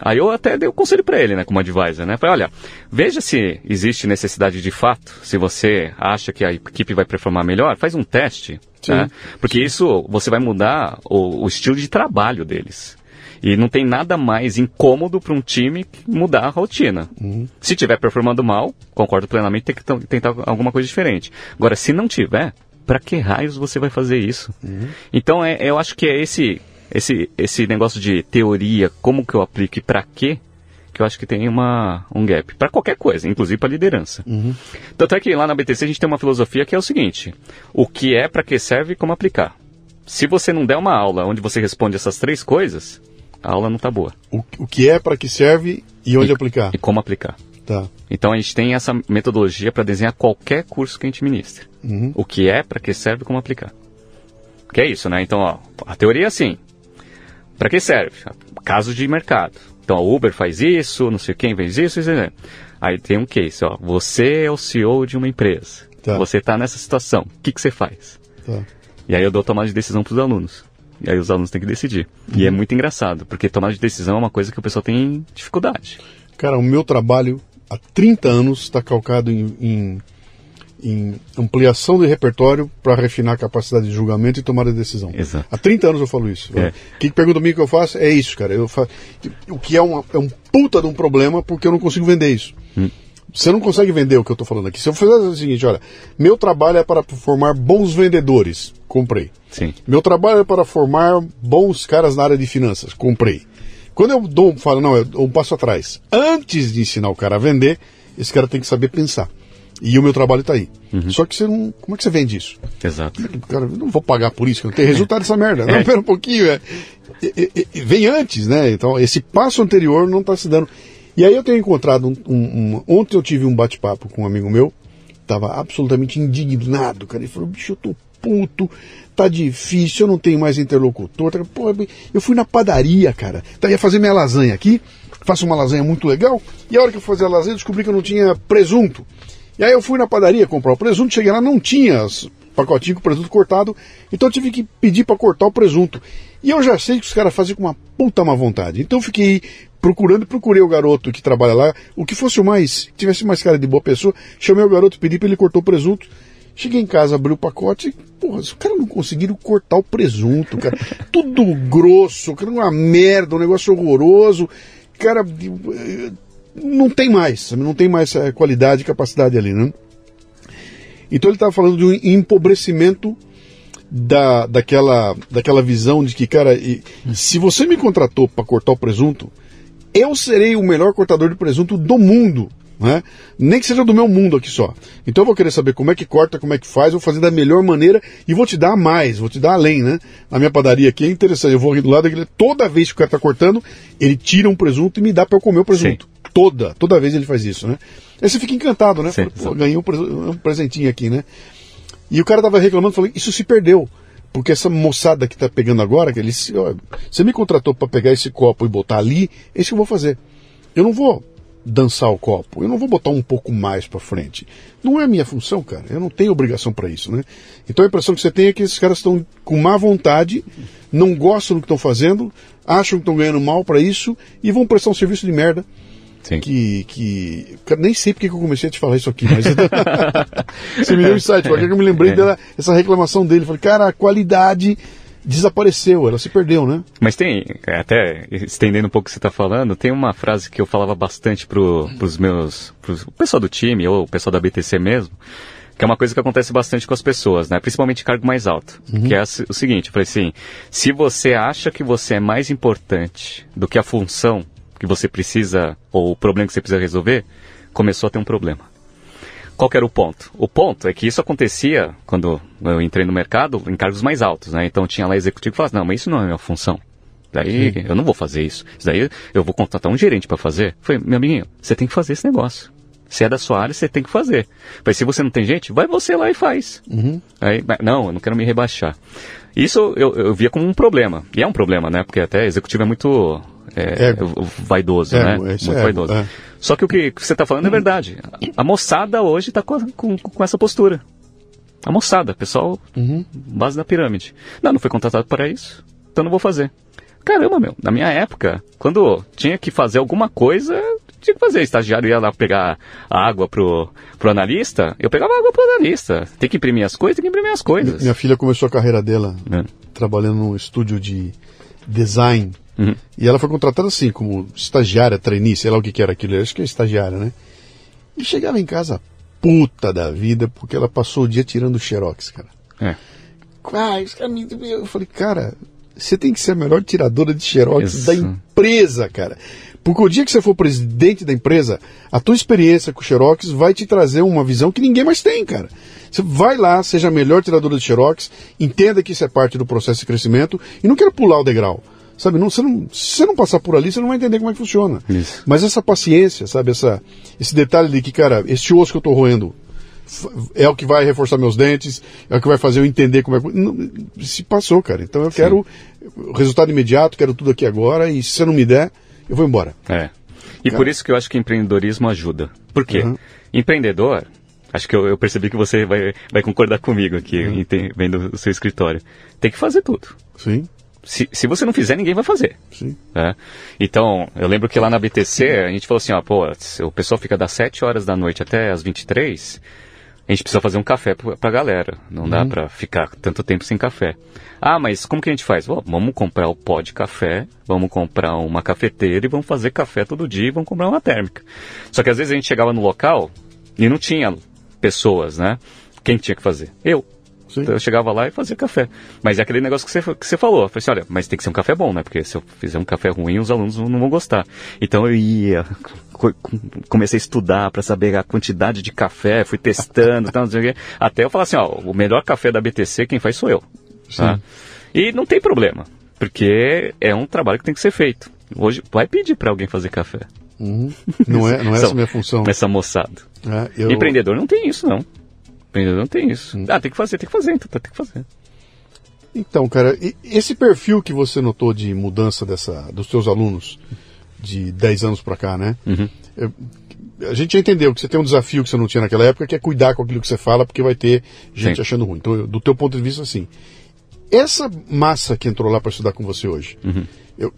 Aí eu até dei o conselho para ele, né, como advisor, né? Falei, olha, veja se existe necessidade de fato, se você acha que a equipe vai performar melhor, faz um teste, Sim. né? Porque isso, você vai mudar o, o estilo de trabalho deles. E não tem nada mais incômodo para um time mudar a rotina. Uhum. Se tiver performando mal, concordo plenamente, tem que tentar alguma coisa diferente. Agora, se não tiver, para que raios você vai fazer isso? Uhum. Então, é, eu acho que é esse, esse, esse negócio de teoria, como que eu aplico e para quê, que eu acho que tem uma, um gap. Para qualquer coisa, inclusive para liderança. Uhum. Tanto é que lá na BTC a gente tem uma filosofia que é o seguinte: o que é, para que serve e como aplicar. Se você não der uma aula onde você responde essas três coisas, a aula não está boa. O, o que é, para que serve e onde e, aplicar. E como aplicar. Tá. Então a gente tem essa metodologia para desenhar qualquer curso que a gente ministra. Uhum. O que é, para que serve e como aplicar. Que é isso, né? Então, ó, a teoria é assim. Para que serve? Casos de mercado. Então, a Uber faz isso, não sei quem fez isso, isso, isso. Aí tem um case, ó. Você é o CEO de uma empresa. Tá. Você está nessa situação. O que, que você faz? Tá. E aí eu dou tomada de decisão para os alunos. E aí os alunos têm que decidir. Uhum. E é muito engraçado, porque tomada de decisão é uma coisa que o pessoal tem dificuldade. Cara, o meu trabalho há 30 anos está calcado em, em, em, ampliação de repertório para refinar a capacidade de julgamento e tomada de decisão. Exato. Há 30 anos eu falo isso. É. Quem pergunta mim o que eu faço é isso, cara. Eu faço, o que é, uma, é um puta de um problema porque eu não consigo vender isso. Hum. Você não consegue vender o que eu estou falando aqui. Se eu fizer o seguinte, olha, meu trabalho é para formar bons vendedores, comprei. Sim. Meu trabalho é para formar bons caras na área de finanças, comprei. Quando eu dou, falo, não, eu dou um passo atrás. Antes de ensinar o cara a vender, esse cara tem que saber pensar. E o meu trabalho está aí. Uhum. Só que você não. Como é que você vende isso? Exato. Cara, eu não vou pagar por isso, que não tem resultado dessa merda. Não, pera um pouquinho. É, é, é, vem antes, né? Então, esse passo anterior não está se dando. E aí eu tenho encontrado um, um, um ontem eu tive um bate-papo com um amigo meu, estava absolutamente indignado, cara. Ele falou, bicho, eu tô puto, tá difícil, eu não tenho mais interlocutor. Tá, pô, eu fui na padaria, cara. Tá, ia fazer minha lasanha aqui, faço uma lasanha muito legal, e a hora que eu fazia a lasanha eu descobri que eu não tinha presunto. E aí eu fui na padaria comprar o presunto, cheguei lá, não tinha pacotinho com presunto cortado, então eu tive que pedir para cortar o presunto. E eu já sei que os caras fazem com uma puta má vontade. Então eu fiquei procurando procurei o garoto que trabalha lá, o que fosse o mais, tivesse mais cara de boa pessoa, chamei o garoto, pedi para ele cortar o presunto. Cheguei em casa, abri o pacote porra, os caras não conseguiram cortar o presunto, cara. Tudo grosso, cara, uma merda, um negócio horroroso. Cara, não tem mais, não tem mais qualidade e capacidade ali, né? Então ele estava falando de um empobrecimento da, daquela, daquela visão de que, cara, se você me contratou para cortar o presunto, eu serei o melhor cortador de presunto do mundo. Né? Nem que seja do meu mundo aqui só. Então eu vou querer saber como é que corta, como é que faz, vou fazer da melhor maneira e vou te dar mais, vou te dar além, né? Na minha padaria aqui é interessante, eu vou aqui do lado toda vez que o cara tá cortando, ele tira um presunto e me dá para eu comer o presunto. Sim. Toda, toda vez ele faz isso, né? Aí você fica encantado, né? Sim, Pô, ganhei um, um presentinho aqui, né? E o cara tava reclamando, falei, isso se perdeu. Porque essa moçada que tá pegando agora, que eles, ó, você me contratou para pegar esse copo e botar ali, é isso que eu vou fazer. Eu não vou dançar o copo, eu não vou botar um pouco mais para frente. Não é minha função, cara. Eu não tenho obrigação para isso, né? Então a impressão que você tem é que esses caras estão com má vontade, não gostam do que estão fazendo, acham que estão ganhando mal para isso e vão prestar um serviço de merda. Sim. Que, que. Nem sei porque que eu comecei a te falar isso aqui, mas. Você me deu um insight, porque eu me lembrei É. dela, essa reclamação dele. Falei, cara, a qualidade desapareceu, ela se perdeu, né? Mas tem, é, até estendendo um pouco o que você está falando, tem uma frase que eu falava bastante pro, pros meus. Pros, o pessoal do time, ou o pessoal da BTC mesmo, que é uma coisa que acontece bastante com as pessoas, né? Principalmente cargo mais alto. Que é o seguinte, eu falei assim, se você acha que você é mais importante do que a função que você precisa, ou o problema que você precisa resolver, começou a ter um problema. Qual que era o ponto? O ponto é que isso acontecia quando eu entrei no mercado em cargos mais altos, né? Então tinha lá executivo que falava, não, mas isso não é minha função. Daí Sim. eu não vou fazer isso. Isso daí eu vou contratar um gerente para fazer. Foi, meu amiguinho, você tem que fazer esse negócio. Se é da sua área, você tem que fazer. Mas se você não tem gente, vai você lá e faz. Uhum. Aí, não, eu não quero me rebaixar. Isso eu, eu via como um problema. E é um problema, né? Porque até executivo é muito é, É. vaidoso, É, né? isso Muito é, vaidoso. é. Só que o que você está falando é verdade. A moçada hoje está com, com, com essa postura. A moçada, pessoal, Uhum. base da pirâmide. Não, não foi contratado para isso, então não vou fazer. Caramba, meu, na minha época, quando tinha que fazer alguma coisa, tinha que fazer. O estagiário ia lá pegar água pro, pro analista, eu pegava água pro analista. Tem que imprimir as coisas, tem que imprimir as coisas. Minha filha começou a carreira dela É. trabalhando num estúdio de design Uhum. E ela foi contratada assim, como estagiária, trainee, sei lá o que, que era aquilo, acho que é estagiária, né? E chegava em casa puta da vida, porque ela passou o dia tirando xerox, cara. É. Ah, eu falei, cara, você tem que ser a melhor tiradora de xerox Isso. da empresa, cara. Porque o dia que você for presidente da empresa, a tua experiência com Xerox vai te trazer uma visão que ninguém mais tem, cara. Você vai lá, seja a melhor tiradora de Xerox, entenda que isso é parte do processo de crescimento e não queira pular o degrau. Sabe, não, você não, se você não passar por ali, você não vai entender como é que funciona. Isso. Mas essa paciência, sabe, essa, esse detalhe de que, cara, este osso que eu estou roendo é o que vai reforçar meus dentes, é o que vai fazer eu entender como é que. Não, se passou, cara. Então eu Sim. quero resultado imediato, quero tudo aqui agora, e se você não me der, eu vou embora. É. E cara. por isso que eu acho que empreendedorismo ajuda. Por quê? Uhum. Empreendedor, acho que eu, eu, percebi que você vai, vai concordar comigo aqui, uhum. vendo o seu escritório. Tem que fazer tudo. Sim. Se, se você não fizer, ninguém vai fazer. Sim. É? Então, eu lembro que lá na BTC, a gente falou assim, ó, pô, o pessoal fica das 7 horas da noite até as 23, a gente precisa fazer um café pra, galera. Não dá uhum. pra ficar tanto tempo sem café. Ah, mas como que a gente faz? Bom, vamos comprar o pó de café, vamos comprar uma cafeteira e vamos fazer café todo dia e vamos comprar uma térmica. Só que às vezes a gente chegava no local e não tinha pessoas, né? Quem tinha que fazer? Eu. Então eu chegava lá e fazia café. Mas é aquele negócio que você, que você falou. Eu falei assim, olha, mas tem que ser um café bom, né? Porque se eu fizer um café ruim, os alunos não vão gostar. Então eu ia, comecei a estudar para saber a quantidade de café, fui testando, tal, até eu falar assim, ó, o melhor café da BTC quem faz sou eu. Tá? E não tem problema, porque é um trabalho que tem que ser feito. Hoje vai pedir para alguém fazer café. Uhum. Não é, não é essa a minha função. Essa moçada. É, eu... Empreendedor não tem isso, não. Não tem isso. Ah, tem que fazer, tem que fazer, então tem que fazer. Então, cara, esse perfil que você notou de mudança dessa, dos seus alunos de 10 anos para cá, né? Uhum. Eu, a gente já entendeu que você tem um desafio que você não tinha naquela época, que é cuidar com aquilo que você fala, porque vai ter gente Sim. achando ruim. Então, do teu ponto de vista, assim, essa massa que entrou lá para estudar com você hoje, uhum. Eu,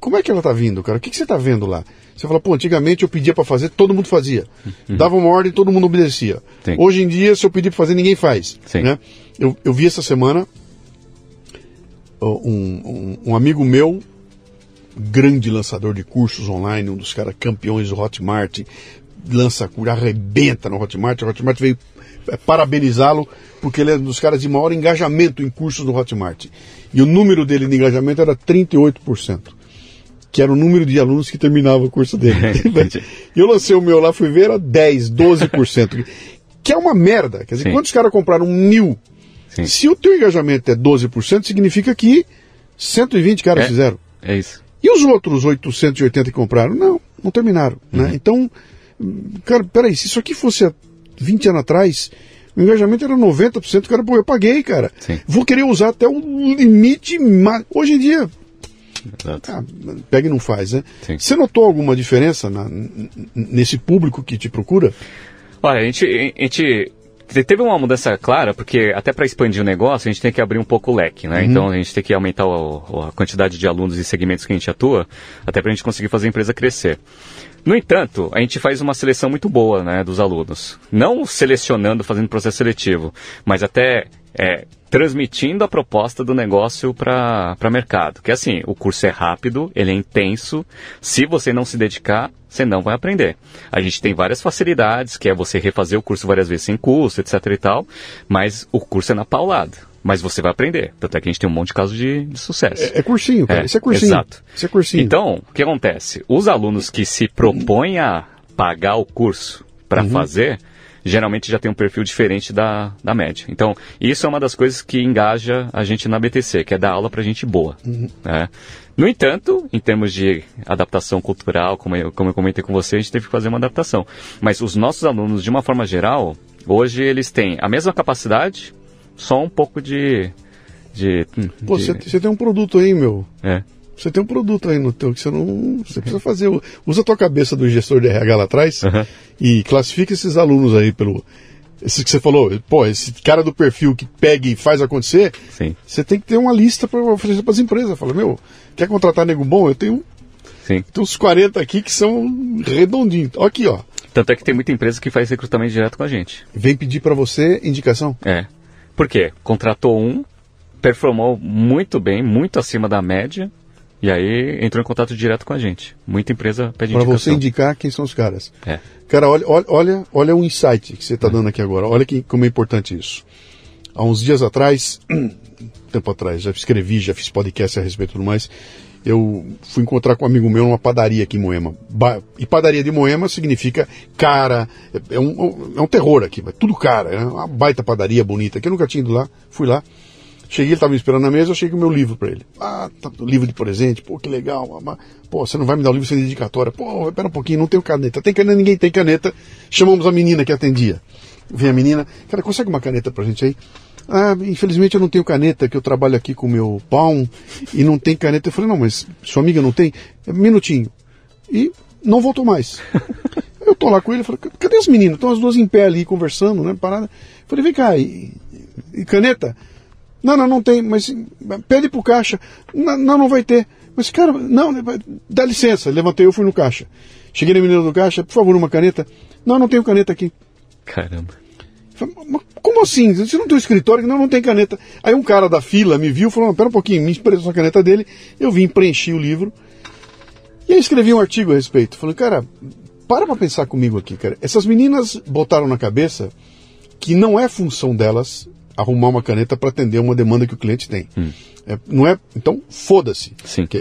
como é que ela tá vindo, cara? O que, que você tá vendo lá? Você fala, pô, antigamente eu pedia para fazer, todo mundo fazia. Uhum. Dava uma ordem, todo mundo obedecia. Sim. Hoje em dia, se eu pedir para fazer, ninguém faz. Sim. Né? Eu, eu vi essa semana um, um, um amigo meu, grande lançador de cursos online, um dos caras campeões do Hotmart, lança curso, arrebenta no Hotmart. O Hotmart veio é, parabenizá-lo porque ele é um dos caras de maior engajamento em cursos do Hotmart. E o número dele de engajamento era 38% que era o número de alunos que terminava o curso dele. e eu lancei o meu lá, fui ver, era 10, 12%. que é uma merda. Quer dizer, Sim. quantos caras compraram mil? Sim. Se o teu engajamento é 12%, significa que 120 caras é, fizeram. É isso. E os outros 880 que compraram? Não, não terminaram. Né? Uhum. Né? Então, cara, peraí, se isso aqui fosse há 20 anos atrás, o engajamento era 90%, cara, pô, eu paguei, cara. Sim. Vou querer usar até o limite. Hoje em dia, ah, pega e não faz, né? Sim. Você notou alguma diferença na, nesse público que te procura? Olha, a gente, a gente teve uma mudança clara, porque até para expandir o negócio, a gente tem que abrir um pouco o leque, né? Uhum. Então a gente tem que aumentar o, a quantidade de alunos e segmentos que a gente atua, até para a gente conseguir fazer a empresa crescer. No entanto, a gente faz uma seleção muito boa né, dos alunos. Não selecionando, fazendo processo seletivo, mas até é, transmitindo a proposta do negócio para mercado. Que assim, o curso é rápido, ele é intenso. Se você não se dedicar, você não vai aprender. A gente tem várias facilidades, que é você refazer o curso várias vezes sem custo, etc e tal, mas o curso é na paulada. Mas você vai aprender. Tanto é que a gente tem um monte de casos de, de sucesso. É, é, cursinho, cara. É, Isso é cursinho. Exato. Isso é cursinho. Então, o que acontece? Os alunos que se propõem a pagar o curso para uhum. fazer, geralmente já tem um perfil diferente da, da média. Então, isso é uma das coisas que engaja a gente na BTC, que é dar aula para gente boa. Uhum. Né? No entanto, em termos de adaptação cultural, como eu, como eu comentei com você, a gente teve que fazer uma adaptação. Mas os nossos alunos, de uma forma geral, hoje eles têm a mesma capacidade, só um pouco de. de Pô, você de... tem um produto aí, meu. É. Você tem um produto aí no teu que você não. Você precisa fazer. Usa a tua cabeça do gestor de RH lá atrás uhum. e classifica esses alunos aí pelo. Esse que você falou, pô, esse cara do perfil que pega e faz acontecer, Sim. você tem que ter uma lista para oferecer para as empresas. Fala, meu, quer contratar nego bom? Eu tenho, Sim. tenho uns 40 aqui que são redondinhos. Ó, aqui, ó. Tanto é que tem muita empresa que faz recrutamento direto com a gente. Vem pedir para você indicação? É. Por quê? Contratou um, performou muito bem, muito acima da média, E aí entrou em contato direto com a gente. Muita empresa pede Para você indicar quem são os caras. É. Cara, olha, olha, olha, o insight que você está dando aqui agora. Olha que, como é importante isso. Há uns dias atrás, tempo atrás, já escrevi, já fiz podcast a respeito tudo mais. Eu fui encontrar com um amigo meu numa padaria aqui em Moema. Ba- e padaria de Moema significa cara. É é um, é um terror aqui, é tudo cara. É uma baita padaria bonita. Que eu nunca tinha ido lá. Fui lá. Cheguei, ele estava me esperando na mesa, eu cheguei com o meu livro para ele. Ah, tá, livro de presente, pô, que legal. mas, Pô, você não vai me dar o livro sem dedicatória. Pô, espera um pouquinho, não tenho caneta. Tem caneta, ninguém tem caneta. Chamamos a menina que atendia. Vem a menina, cara, consegue uma caneta pra gente aí? Ah, infelizmente eu não tenho caneta, que eu trabalho aqui com o meu pão e não tem caneta. Eu falei, não, mas sua amiga não tem? Um minutinho. E não voltou mais. Eu tô lá com ele, falei, cadê as meninas? Estão as duas em pé ali conversando, né? Parada. Falei, vem cá, e, e caneta? Não, não, não tem, mas pede pro caixa. Não, não, vai ter. Mas, cara, não, dá licença. Levantei, eu fui no caixa. Cheguei na menina do caixa, por favor, uma caneta. Não, não tenho caneta aqui. Caramba. Falei, "Mas Como assim? Você não tem um escritório? Não, não tem caneta. Aí um cara da fila me viu e falou, pera um pouquinho, me emprestou a caneta dele. Eu vim, preenchi o livro. E aí escrevi um artigo a respeito. Falei, cara, para pra pensar comigo aqui, cara. Essas meninas botaram na cabeça que não é função delas arrumar uma caneta para atender uma demanda que o cliente tem. É, não é, então foda-se.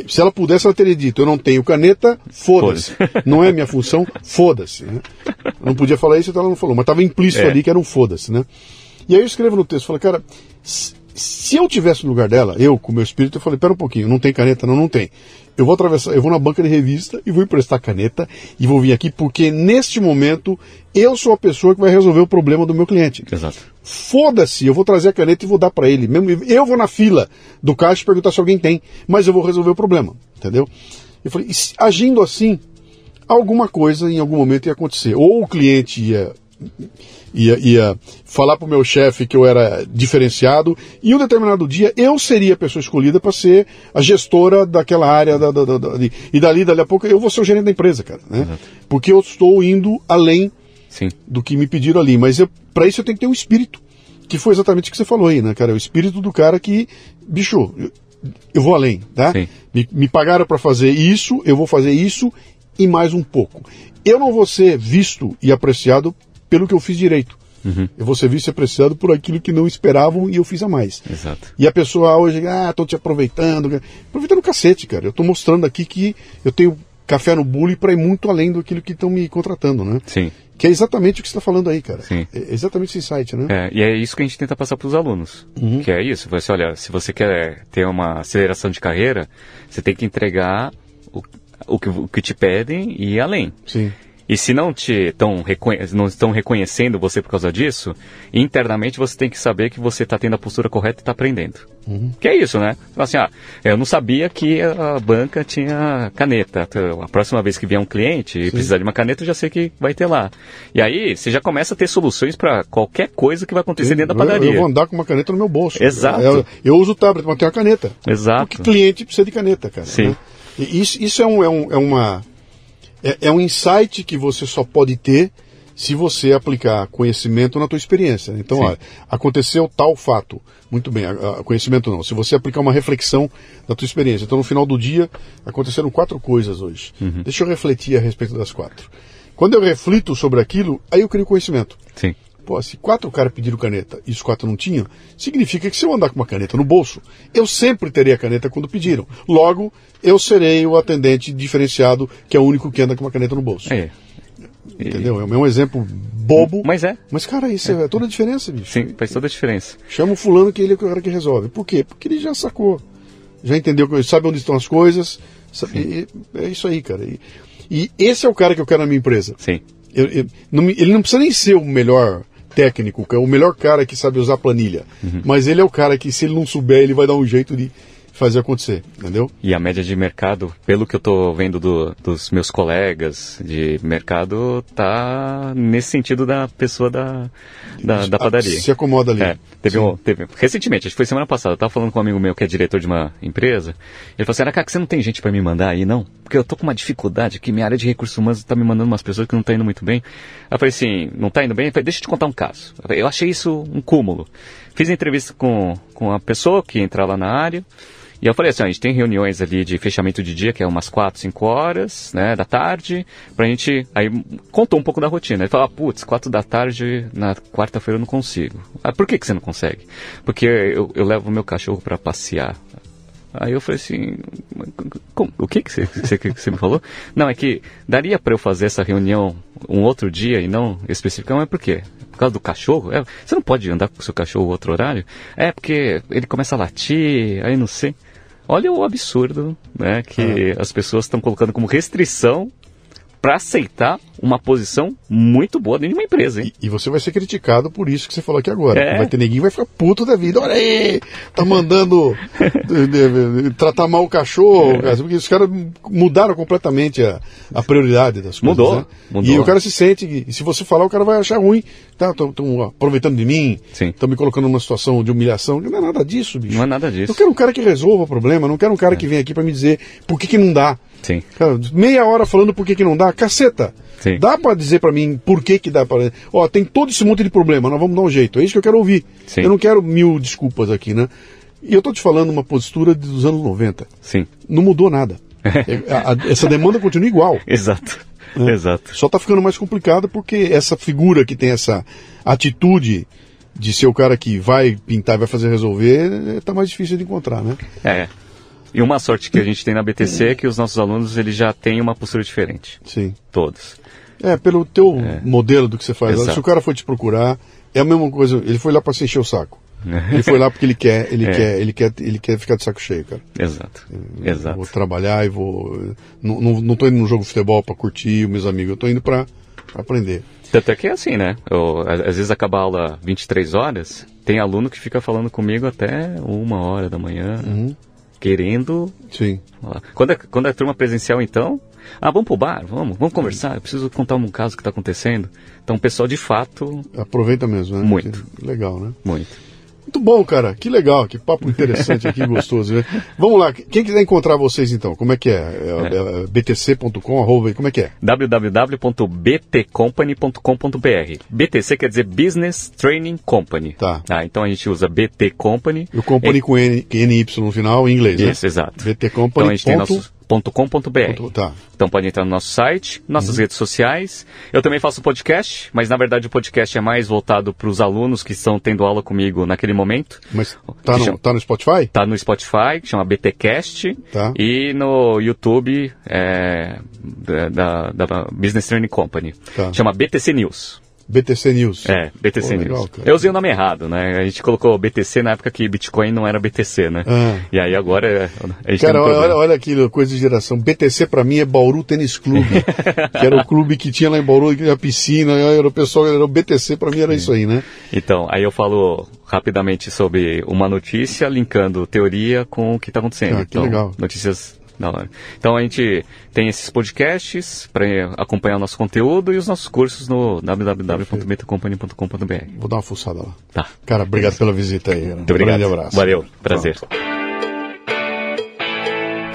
Se ela pudesse, ela teria dito: eu não tenho caneta, foda-se. não é minha função, foda-se. Né? Eu não podia falar isso, então ela não falou, mas estava implícito É. ali que era um foda-se, né? E aí eu escrevo no texto, falei, cara, se, eu tivesse no lugar dela, eu com o meu espírito, eu falei, pera um pouquinho, não tem caneta? Não, não tem. Eu vou atravessar, eu vou na banca de revista e vou emprestar caneta e vou vir aqui porque neste momento eu sou a pessoa que vai resolver o problema do meu cliente. Exato. Foda-se, eu vou trazer a caneta e vou dar para ele. Mesmo eu vou na fila do caixa perguntar se alguém tem, mas eu vou resolver o problema, entendeu? Eu falei, agindo assim, alguma coisa em algum momento ia acontecer. Ou o cliente ia ia, ia falar pro meu chefe que eu era diferenciado e um determinado dia eu seria a pessoa escolhida para ser a gestora daquela área da, da- da- da- e dali dali a pouco eu vou ser o gerente da empresa, cara, né? Porque eu estou indo além Sim. do que me pediram ali. Mas para isso eu tenho que ter um espírito. Que foi exatamente o que você falou aí, né, cara? O espírito do cara que, bicho, eu, eu vou além, tá? Me, me pagaram para fazer isso, eu vou fazer isso e mais um pouco. Eu não vou ser visto e apreciado pelo que eu fiz direito. Eu vou ser visto e apreciado por aquilo que não esperavam e eu fiz a mais. Exato. E a pessoa hoje, ah, tô te aproveitando. Aproveitando o cacete, cara. Eu tô mostrando aqui que eu tenho café no bule para ir muito além do aquilo que estão me contratando, né? Sim. Que é exatamente o que você está falando aí, cara. Sim. É exatamente esse insight, né? É, e é isso que a gente tenta passar para os alunos. Uhum. Que é isso. Você, olha, se você quer ter uma aceleração de carreira, você tem que entregar o, o, que, o que te pedem e ir além. Sim. E se não te tão não estão reconhecendo você por causa disso, internamente você tem que saber que você está tendo a postura correta e está aprendendo. Que é isso, né? Assim, ah, eu não sabia que a banca tinha caneta. Então, A próxima vez que vier um cliente e precisar de uma caneta, eu já sei que vai ter lá. E aí você já começa a ter soluções para qualquer coisa que vai acontecer dentro da Eu- padaria. Eu, vou andar com uma caneta no meu bolso. Exato. Eu, eu uso o tablet, mas tenho a caneta. Exato. Porque cliente precisa de caneta, cara. Sim. né? E isso, isso é, um, é, um, é uma. É, é um insight que você só pode ter se você aplicar conhecimento na tua experiência. Então, Sim. olha, aconteceu tal fato. Muito bem, a- a- conhecimento não. Se você aplicar uma reflexão da tua experiência. Então, no final do dia, aconteceram quatro coisas hoje. Uhum. Deixa eu refletir a respeito das quatro. Quando eu reflito sobre aquilo, aí eu crio conhecimento. Sim. Pô, se quatro caras pediram caneta e os quatro não tinham, significa que se eu andar com uma caneta no bolso, eu sempre terei a caneta quando pediram. Logo, eu serei o atendente diferenciado, que é o único que anda com uma caneta no bolso. É. Entendeu? É um exemplo bobo. Mas é. Mas, cara, isso é, toda a diferença, bicho. Sim, faz toda a diferença. Chama o fulano que ele é o cara que resolve. Por quê? Porque ele já sacou. Já entendeu, sabe onde estão as coisas. sabe- e- é isso aí, cara. E, e esse é o cara que eu quero na minha empresa. Sim. Eu- eu- não ele não precisa nem ser o melhor técnico, que é o melhor cara que sabe usar planilha. Mas ele é o cara que, se ele não souber, ele vai dar um jeito de fazer acontecer, entendeu? E a média de mercado, pelo que eu tô vendo do- dos meus colegas de mercado, tá nesse sentido da pessoa da, da, da padaria. Se acomoda ali. É, teve um, teve, recentemente, acho que foi semana passada, eu tava falando com um amigo meu que é diretor de uma empresa, ele falou assim, cara, você não tem gente para me mandar aí, não? Porque eu tô com uma dificuldade que minha área de recursos humanos tá me mandando umas pessoas que não tá indo muito bem. Eu falei assim, não tá indo bem? Eu falei, deixa eu te contar um caso. Eu falei, Eu achei isso um cúmulo. Fiz entrevista com, com a pessoa que ia entrar lá na área, E eu falei assim, a gente tem reuniões ali de fechamento de dia, que é umas 4, 5 horas, né, da tarde, pra gente, aí contou um pouco da rotina. Ele falou, ah, putz, 4 da tarde na quarta-feira eu não consigo. Ah, por que, que você não consegue? Porque eu, eu levo meu cachorro para passear. Aí eu falei assim, o que que você, que você me falou? Não, é que daria para eu fazer essa reunião um outro dia e não especificamente, mas por quê? Por causa do cachorro? É, você não pode andar com o seu cachorro outro horário? É, porque ele começa a latir, aí não sei. Olha o absurdo né, que as pessoas estão colocando como restrição para aceitar uma posição muito boa dentro de uma empresa, hein? E, e, você vai ser criticado por isso que você falou aqui agora. É. Vai ter neguinho vai ficar puto da vida. Olha aí, tá mandando de, de, de, tratar mal o cachorro, é. cara, porque os caras mudaram completamente a, a prioridade das coisas. Mudou, né? mudou. E o cara se sente, e se você falar, o cara vai achar ruim. Tá, estão aproveitando de mim, estão me colocando numa situação de humilhação. Não é nada disso, bicho. Não é nada disso. Eu quero um cara que resolva o problema, não quero um cara é. que venha aqui para me dizer por que, que não dá. Sim. Cara, meia hora falando por que, que não dá, caceta. Sim. Dá para dizer para mim por que que dá para... Ó, tem todo esse monte de problema, nós vamos dar um jeito. É isso que eu quero ouvir. Sim. Eu não quero mil desculpas aqui, né? E eu tô te falando uma postura dos anos 90. Sim. Não mudou nada. É, a, a, essa demanda continua igual. Exato. Né? Exato. Só tá ficando mais complicado porque essa figura que tem essa atitude de ser o cara que vai pintar e vai fazer resolver, tá mais difícil de encontrar, né? É. E uma sorte que a gente tem na BTC é que os nossos alunos eles já têm uma postura diferente. Sim. Todos. É, pelo teu é. modelo do que você faz. Exato. Se o cara foi te procurar, é a mesma coisa. Ele foi lá para se encher o saco. Ele foi lá porque ele quer, ele É. quer, ele quer, ele quer ficar de saco cheio, cara. Exato. Eu Exato. Vou trabalhar e vou. Não, não, não tô indo num jogo de futebol para curtir os meus amigos, eu tô indo para aprender. Tanto é que é assim, né? Eu, às às vezes acaba a aula 23 horas, tem aluno que fica falando comigo até uma hora da manhã, Uhum. Querendo. Sim. Quando é, quando é turma presencial, então. Ah, vamos pro bar, vamos, vamos conversar. Eu preciso contar um caso que está acontecendo. Então, o pessoal de fato, Aproveita mesmo, né? Muito. Legal, né? muito. Muito bom, cara. Que legal, que papo interessante aqui, gostoso. Né? Vamos lá, quem quiser encontrar vocês então, como é que é? é, é btc.com, arroba, como é que é? www.btcompany.com.br BTC quer dizer Business Training Company. Tá. Ah, então a gente usa BT Company. E o company com N, NY no final, em inglês, né? Isso, exato. BT Então Company. a gente tem ponto- nosso ponto .com.br. ponto- Tá. Então pode entrar no nosso site, nossas Uhum. redes sociais. Eu também faço podcast, mas na verdade o podcast é mais voltado para os alunos que estão tendo aula comigo naquele momento. Mas tá no, tá no Spotify? Tá no Spotify, que chama BTcast, Tá. e no YouTube é, da, da- da Business Training Company. Tá. Chama BTC News. BTC News. É, BTC Pô, legal, News. cara. Eu usei o nome errado, né? A gente colocou BTC na época que Bitcoin não era BTC, né? Ah. E aí agora a gente Cara, tem um olha, olha aquilo, coisa de geração. BTC pra mim é Bauru Tênis Clube. que era o clube que tinha lá em Bauru, que tinha a piscina, era o pessoal, era o BTC pra mim era isso aí, né? Então, aí eu falo rapidamente sobre uma notícia linkando teoria com o que está acontecendo. Ah, que então, legal. Notícias da hora. Então a gente tem esses podcasts para acompanhar o nosso conteúdo e os nossos cursos no www.betacompany.com.br. Vou dar uma fuçada lá. Tá. Cara, obrigado pela visita aí. Muito obrigado. Um grande abraço. Valeu. Prazer.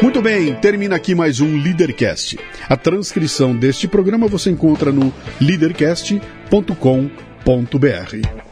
Muito bem, termina aqui mais um Leadercast. A transcrição deste programa você encontra no leadercast.com.br.